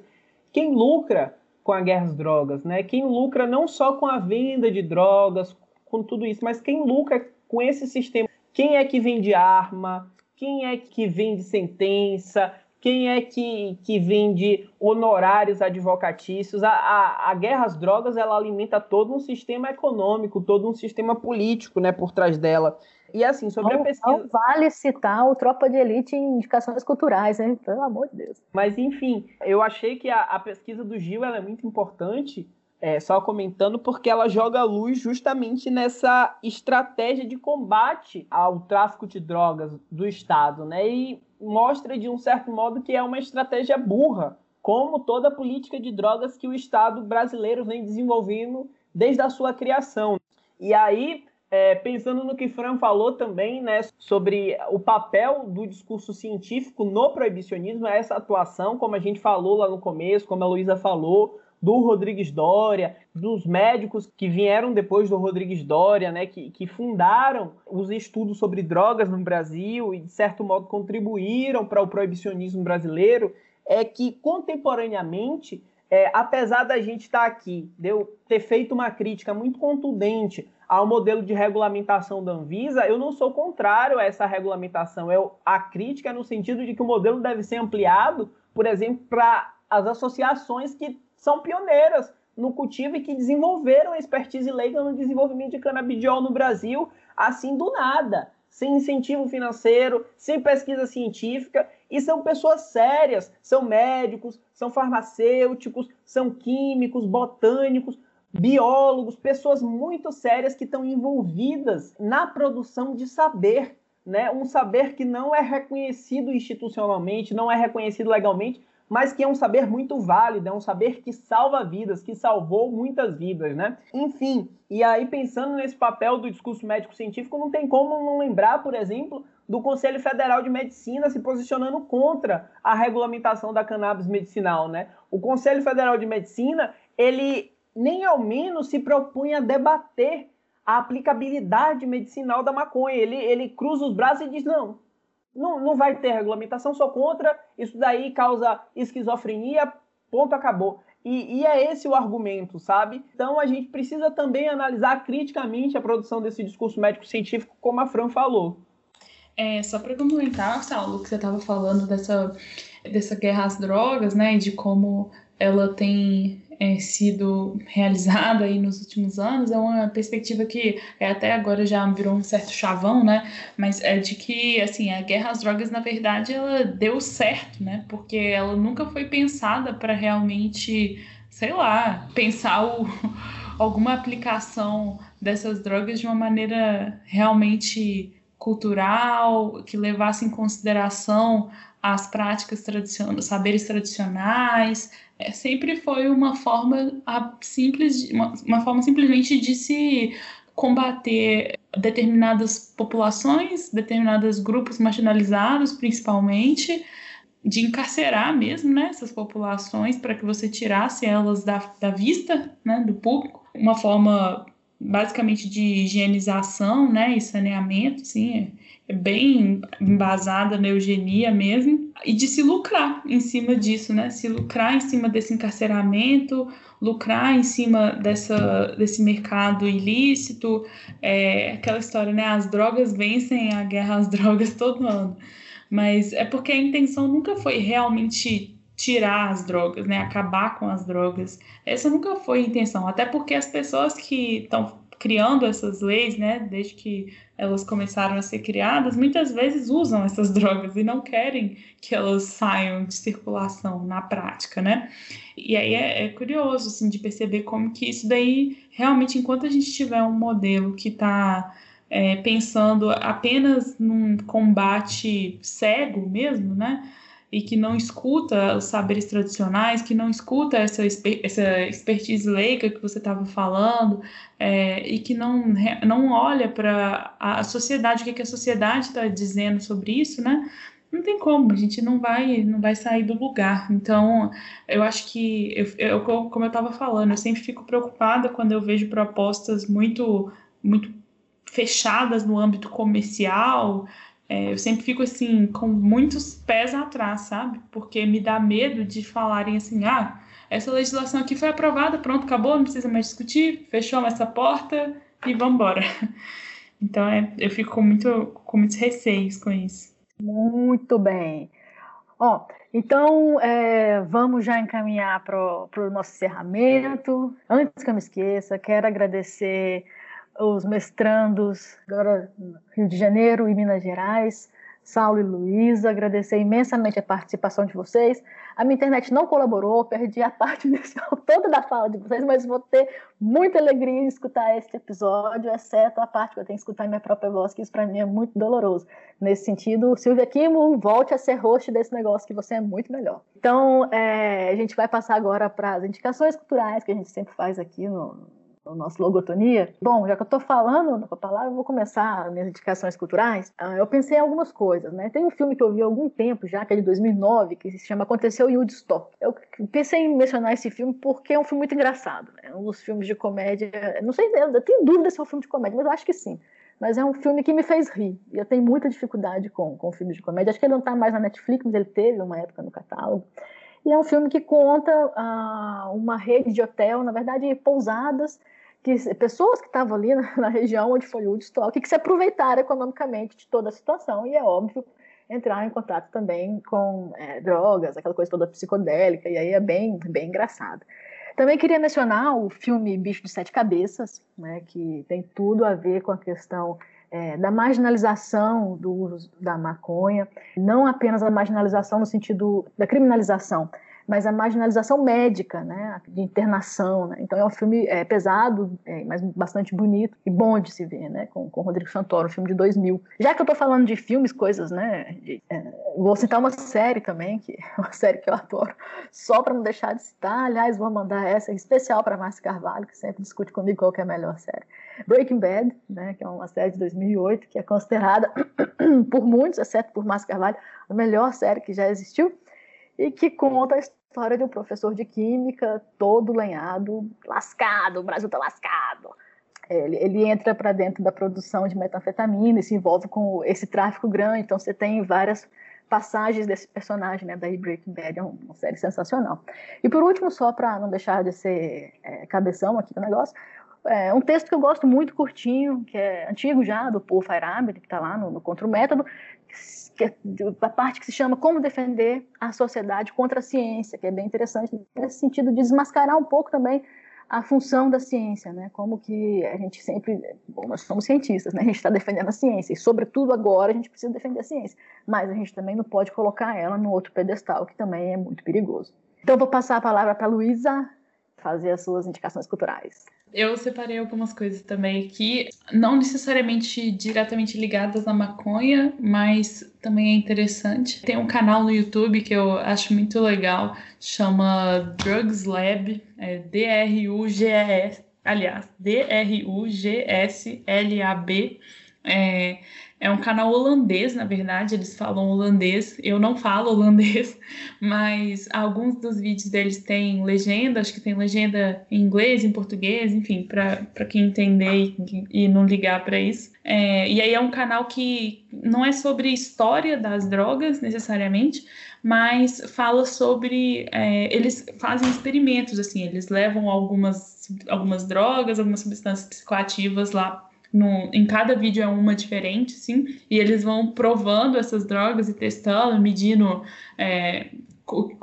quem lucra com a guerra às drogas, né? Quem lucra não só com a venda de drogas, com tudo isso, mas quem lucra com esse sistema? Quem é que vende arma? Quem é que vende sentença? Quem é que, que vende honorários advocatícios. A, a, a, guerra às drogas ela alimenta todo um sistema econômico, todo um sistema político né, por trás dela. E assim, sobre não, a pesquisa. Não vale citar o Tropa de Elite em indicações culturais, hein? Pelo amor de Deus. Mas, enfim, eu achei que a, a pesquisa do Gil é muito importante. É, só comentando, porque ela joga luz justamente nessa estratégia de combate ao tráfico de drogas do Estado, né? E mostra, de um certo modo, que é uma estratégia burra, como toda a política de drogas que o Estado brasileiro vem desenvolvendo desde a sua criação. E aí, é, pensando no que Fran falou também, né, sobre o papel do discurso científico no proibicionismo, essa atuação, como a gente falou lá no começo, como a Luísa falou, do Rodrigues Dória, dos médicos que vieram depois do Rodrigues Dória, né, que, que fundaram os estudos sobre drogas no Brasil e, de certo modo, contribuíram para o proibicionismo brasileiro, é que, contemporaneamente, é, apesar da gente estar tá aqui, de eu ter feito uma crítica muito contundente ao modelo de regulamentação da Anvisa, eu não sou contrário a essa regulamentação. Eu, a crítica é no sentido de que o modelo deve ser ampliado, por exemplo, para as associações que são pioneiras no cultivo e que desenvolveram a expertise leiga no desenvolvimento de canabidiol no Brasil, assim do nada, sem incentivo financeiro, sem pesquisa científica, e são pessoas sérias, são médicos, são farmacêuticos, são químicos, botânicos, biólogos, pessoas muito sérias que estão envolvidas na produção de saber, né? Um saber que não é reconhecido institucionalmente, não é reconhecido legalmente, mas que é um saber muito válido, é um saber que salva vidas, que salvou muitas vidas, né? Enfim, e aí pensando nesse papel do discurso médico-científico, não tem como não lembrar, por exemplo, do Conselho Federal de Medicina se posicionando contra a regulamentação da cannabis medicinal, né? O Conselho Federal de Medicina, ele nem ao menos se propunha a debater a aplicabilidade medicinal da maconha. Ele, ele cruza os braços e diz: não, não, não vai ter regulamentação, sou contra, isso daí causa esquizofrenia, ponto, acabou. E, e, é esse o argumento, sabe? Então a gente precisa também analisar criticamente a produção desse discurso médico-científico, como a Fran falou. É, só para complementar, Saulo, que você estava falando dessa, dessa guerra às drogas, né, de como ela tem é, sido realizada aí nos últimos anos é uma perspectiva que é, até agora já virou um certo chavão, né? Mas é de que assim a guerra às drogas na verdade ela deu certo, né? Porque ela nunca foi pensada para realmente, sei lá, pensar o, [laughs] alguma aplicação dessas drogas de uma maneira realmente cultural que levasse em consideração as práticas tradicionais, saberes tradicionais, é, sempre foi uma forma simples, uma, uma forma simplesmente de se combater determinadas populações, determinados grupos marginalizados, principalmente, de encarcerar mesmo né, essas populações para que você tirasse elas da, da vista né, do público. Uma forma basicamente de higienização né, e saneamento, sim, é bem embasada na eugenia mesmo, e de se lucrar em cima disso, né? Se lucrar em cima desse encarceramento, lucrar em cima dessa, desse mercado ilícito, é, aquela história, né? As drogas vencem a guerra às [laughs] drogas todo ano. Mas é porque a intenção nunca foi realmente tirar as drogas, né? Acabar com as drogas. Essa nunca foi a intenção, até porque as pessoas que estão criando essas leis, né, desde que elas começaram a ser criadas, muitas vezes usam essas [laughs] drogas e não querem que elas saiam de circulação na prática, né? E aí é, é curioso, assim, de perceber como que isso daí, realmente, enquanto a gente tiver um modelo que está é, pensando apenas num combate cego mesmo, né? E que não escuta os saberes tradicionais, que não escuta essa, essa expertise leiga que você estava falando, é, e que não, não olha para a sociedade, o que, que a sociedade está dizendo sobre isso, né? Não tem como, a gente não vai, não vai sair do lugar. Então, eu acho que, eu, eu como eu estava falando, eu sempre fico preocupada quando eu vejo propostas muito, muito fechadas no âmbito comercial, é, eu sempre fico assim, com muitos pés atrás, sabe? Porque me dá medo de falarem assim, ah, essa legislação aqui foi aprovada, pronto, acabou, não precisa mais discutir, fechou essa porta e vamos embora. [laughs] Então é, eu fico com, muito, com muitos receios com isso. Muito bem. Ó, então é, vamos já encaminhar para o nosso encerramento. Antes que eu me esqueça, quero agradecer os mestrandos agora Rio de Janeiro e Minas Gerais, Saulo e Luísa, agradecer imensamente a participação de vocês. A minha internet não colaborou, perdi a parte [laughs] inicial toda da fala de vocês, mas vou ter muita alegria em escutar este episódio, exceto a parte que eu tenho que escutar minha própria voz, que isso para mim é muito doloroso. Nesse sentido, Silvia Kimo, volte a ser host desse negócio, que você é muito melhor. Então, é, a gente vai passar agora para as indicações culturais que a gente sempre faz aqui no, o nosso logotonia. Bom, já que eu estou falando com a palavra, vou começar minhas indicações culturais. Ah, eu pensei em algumas coisas, né? Tem um filme que eu vi há algum tempo já, que é de 2009, que se chama Aconteceu em Woodstock. Eu pensei em mencionar esse filme porque é um filme muito engraçado, né? Um dos filmes de comédia, não sei, eu tenho dúvida se é um filme de comédia, mas eu acho que sim. Mas é um filme que me fez rir. E eu tenho muita dificuldade com, com filmes de comédia. Acho que ele não está mais na Netflix, mas ele teve uma época no catálogo. E é um filme que conta ah, uma rede de hotel, na verdade, pousadas, que pessoas que estavam ali [laughs] na, na, região onde foi o Woodstock, que se aproveitaram economicamente de toda a situação, e é óbvio entrar em contato também com é, drogas, aquela coisa toda psicodélica, e aí é bem, bem engraçado. Também queria mencionar o filme Bicho de Sete Cabeças, né, que tem tudo a ver com a questão é, da marginalização do uso da maconha, não apenas a marginalização no sentido da criminalização, mas a marginalização médica, né, de internação. Né? Então é um filme é, pesado, é, mas bastante bonito e bom de se ver, né, com, com Rodrigo Santoro, um filme de 2000. Já que eu estou falando de filmes, coisas, né, de, é, vou citar uma série também, que é uma série que eu adoro, só para não deixar de citar. Aliás, vou mandar essa especial para Márcia Carvalho, que sempre discute comigo qual é a melhor série. Breaking Bad, né, que é uma série de 2008, que é considerada [coughs] por muitos, exceto por Márcia Carvalho, a melhor série que já existiu e que conta a história de um professor de química todo lenhado, lascado, o Brasil tá lascado. Ele, ele entra para dentro da produção de metanfetamina e se envolve com esse tráfico grande, então você tem várias passagens desse personagem, né, daí Breaking Bad é uma série sensacional. E por último, só para não deixar de ser é, cabeção aqui do negócio, é um texto que eu gosto muito, curtinho, que é antigo já, do Paul Feyerabend, que está lá no, no Contra o Método, é a parte que se chama Como Defender a Sociedade contra a Ciência, que é bem interessante nesse sentido de desmascarar um pouco também a função da ciência, né? Como que a gente sempre, bom, nós somos cientistas, né? A gente está defendendo a ciência e, sobretudo agora, a gente precisa defender a ciência, mas a gente também não pode colocar ela no outro pedestal, que também é muito perigoso. Então, vou passar a palavra para a Luísa fazer as suas indicações culturais. Eu separei algumas coisas também aqui, não necessariamente diretamente ligadas à maconha, mas também é interessante. Tem um canal no YouTube que eu acho muito legal, chama Drugs Lab, é D-R-U-G-S, aliás, D-R-U-G-S-L-A-B. É, é um canal holandês, na verdade, eles falam holandês. Eu não falo holandês, [laughs] mas alguns dos vídeos deles têm legenda, acho que tem legenda em inglês, em português, enfim, para quem entender e, e não ligar para isso. É, e aí é um canal que não é sobre história das drogas necessariamente, mas fala sobre. É, eles fazem experimentos, assim, eles levam algumas, algumas drogas, algumas substâncias psicoativas lá no, em cada vídeo é uma diferente, sim, e eles vão provando essas drogas e testando, medindo é,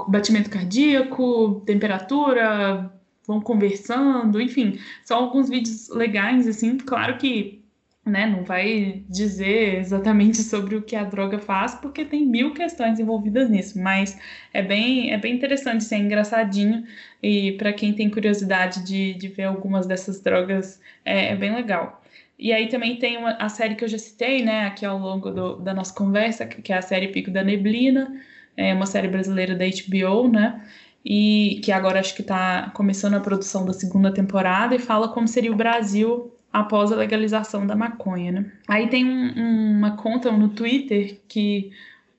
batimento cardíaco, temperatura, vão conversando, enfim, são alguns vídeos legais, assim, claro que né, não vai dizer exatamente [laughs] sobre o que a droga faz, porque tem mil questões envolvidas nisso, mas é bem, é bem interessante, assim, é engraçadinho, e para quem tem curiosidade de, de ver algumas dessas drogas, é, é bem legal. E aí também tem uma, a série que eu já citei, né, aqui ao longo do, da nossa conversa, que é a série Pico da Neblina, é uma série brasileira da HBO, né, e que agora acho que está começando a produção da segunda temporada e fala como seria o Brasil após a legalização da maconha, né. Aí tem um, uma conta no Twitter que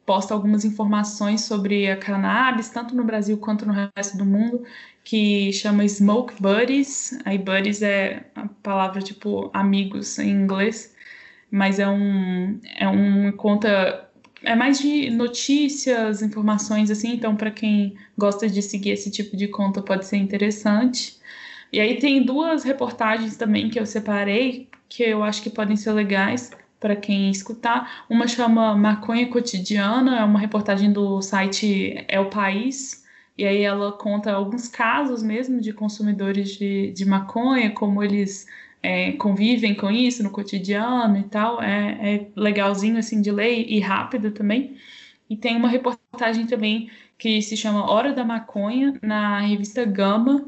posta algumas informações sobre a cannabis, tanto no Brasil quanto no resto do mundo, que chama Smoke Buddies. Aí buddies é a palavra tipo amigos em inglês, mas é um é uma conta é mais de notícias, informações assim, então para quem gosta de seguir esse tipo de conta pode ser interessante. E aí tem duas reportagens também que eu separei que eu acho que podem ser legais para quem escutar. Uma chama Maconha Cotidiana, é uma reportagem do site É o País, e aí ela conta alguns casos mesmo de consumidores de, de maconha, como eles é, convivem com isso no cotidiano e tal. É, é legalzinho assim de ler e rápido também. E tem uma reportagem também que se chama Hora da Maconha, na revista Gama,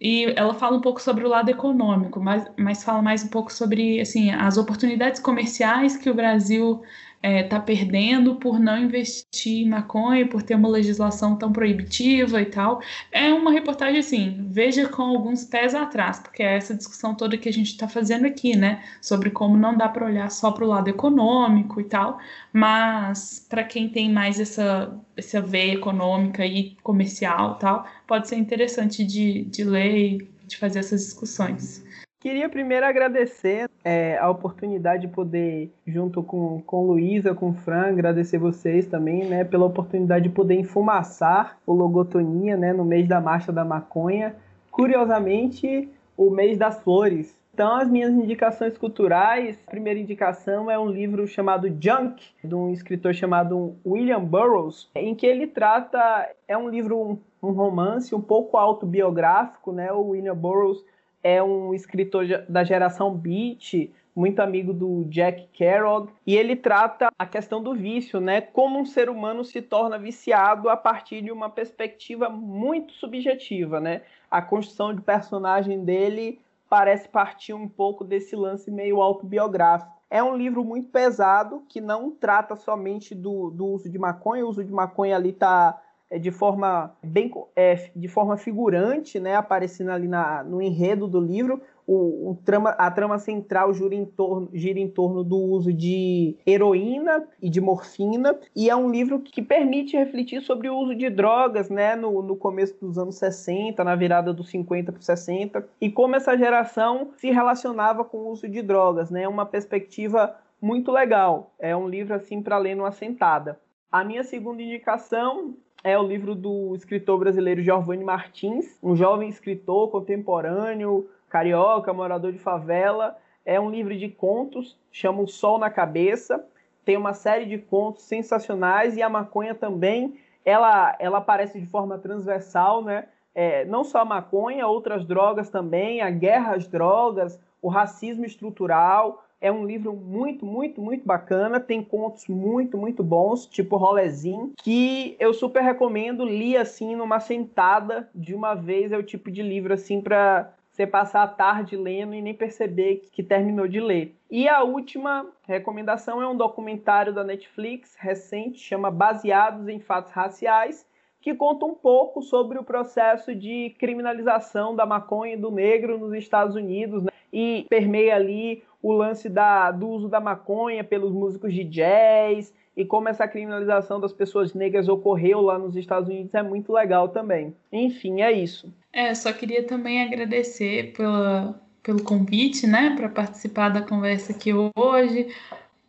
e ela fala um pouco sobre o lado econômico, mas, mas fala mais um pouco sobre assim, as oportunidades comerciais que o Brasil está é, tá perdendo por não investir em maconha, por ter uma legislação tão proibitiva e tal. É uma reportagem assim, veja com alguns pés atrás, porque é essa discussão toda que a gente está fazendo aqui, né? Sobre como não dá para olhar só para o lado econômico e tal, mas para quem tem mais essa, essa veia econômica e comercial tal, pode ser interessante de, de ler e de fazer essas discussões. Queria primeiro agradecer é, a oportunidade de poder, junto com, com Luísa, com o Fran, agradecer vocês também, né, pela oportunidade de poder enfumaçar o Logotonia, né, no mês da Marcha da Maconha. Curiosamente, o mês das flores. Então, as minhas indicações culturais, a primeira indicação é um livro chamado Junk, de um escritor chamado William Burroughs, em que ele trata, é um livro, um, romance um pouco autobiográfico, né, o William Burroughs é um escritor da geração Beat, muito amigo do Jack Kerouac, e ele trata a questão do vício, né? Como um ser humano se torna viciado a partir de uma perspectiva muito subjetiva, né? A construção de personagem dele parece partir um pouco desse lance meio autobiográfico. É um livro muito pesado que não trata somente do, do uso de maconha, o uso de maconha ali está de forma bem é, de forma figurante, né, aparecendo ali na, no enredo do livro. O, o trama, a trama central gira em, torno, gira em torno do uso de heroína e de morfina, e é um livro que permite refletir sobre o uso de drogas né, no, no começo dos anos 60, na virada dos 50 para 60, e como essa geração se relacionava com o uso de drogas. Né, uma perspectiva muito legal. É um livro assim para ler numa sentada. A minha segunda indicação é o livro do escritor brasileiro Giovanni Martins, um jovem escritor contemporâneo, carioca, morador de favela. É um livro de contos, chama O Sol na Cabeça. Tem uma série de contos sensacionais e a maconha também, ela, ela aparece de forma transversal, né? É, não só a maconha, outras drogas também, a guerra às drogas, o racismo estrutural, é um livro muito, muito, muito bacana. Tem contos muito, muito bons, tipo Rolezinho, que eu super recomendo. Li assim numa sentada de uma vez. É o tipo de livro assim para você passar a tarde lendo e nem perceber que terminou de ler. E a última recomendação é um documentário da Netflix recente, chama Baseados em Fatos Raciais, que conta um pouco sobre o processo de criminalização da maconha e do negro nos Estados Unidos, né? e permeia ali o lance da, do uso da maconha pelos músicos de jazz e como essa criminalização das pessoas negras ocorreu lá nos Estados Unidos é muito legal também. Enfim, é isso. É, só queria também agradecer pela, pelo convite, né, para participar da conversa aqui hoje.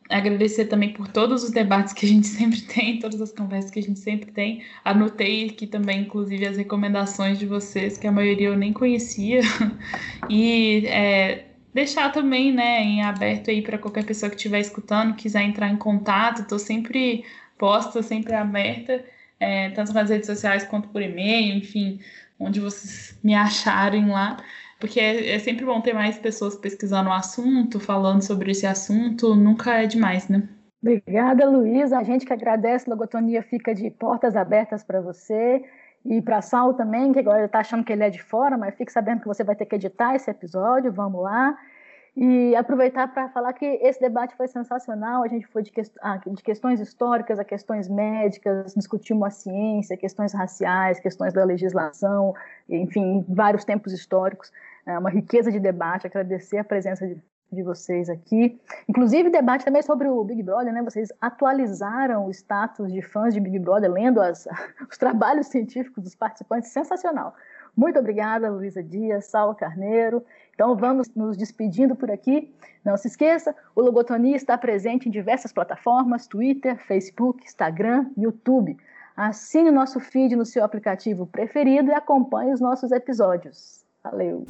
Agradecer também por todos os debates que a gente [laughs] sempre tem, todas as conversas que a gente sempre tem. Anotei aqui também, inclusive, as recomendações de vocês, que a maioria eu nem conhecia. [laughs] E é, deixar também, né, em aberto aí para qualquer pessoa que estiver escutando, quiser entrar em contato, estou sempre posta, sempre aberta, é, tanto nas redes sociais quanto por e-mail, enfim, onde vocês me acharem lá, porque é, é sempre bom ter mais pessoas pesquisando o assunto, falando sobre esse assunto, nunca é demais, né? Obrigada, Luísa. A gente que agradece, Logotonia fica de portas abertas para você. E para Saulo também, que agora ele está achando que ele é de fora, mas fique sabendo que você vai ter que editar esse episódio, vamos lá. E aproveitar para falar que esse debate foi sensacional, a gente foi de, ah, de, questões históricas a questões médicas, discutimos a ciência, questões raciais, questões da legislação, enfim, vários tempos históricos. É uma riqueza de debate, agradecer a presença de, de vocês aqui. Inclusive, debate também sobre o Big Brother, né? Vocês atualizaram o status de fãs de Big Brother, lendo as, [laughs] os trabalhos científicos dos participantes, sensacional. Muito obrigada, Luísa Dias, Saulo Carneiro. Então, vamos nos despedindo por aqui. Não se esqueça, o Logotonia está presente em diversas plataformas, Twitter, Facebook, Instagram, YouTube. Assine o nosso feed no seu aplicativo preferido e acompanhe os nossos episódios. Valeu!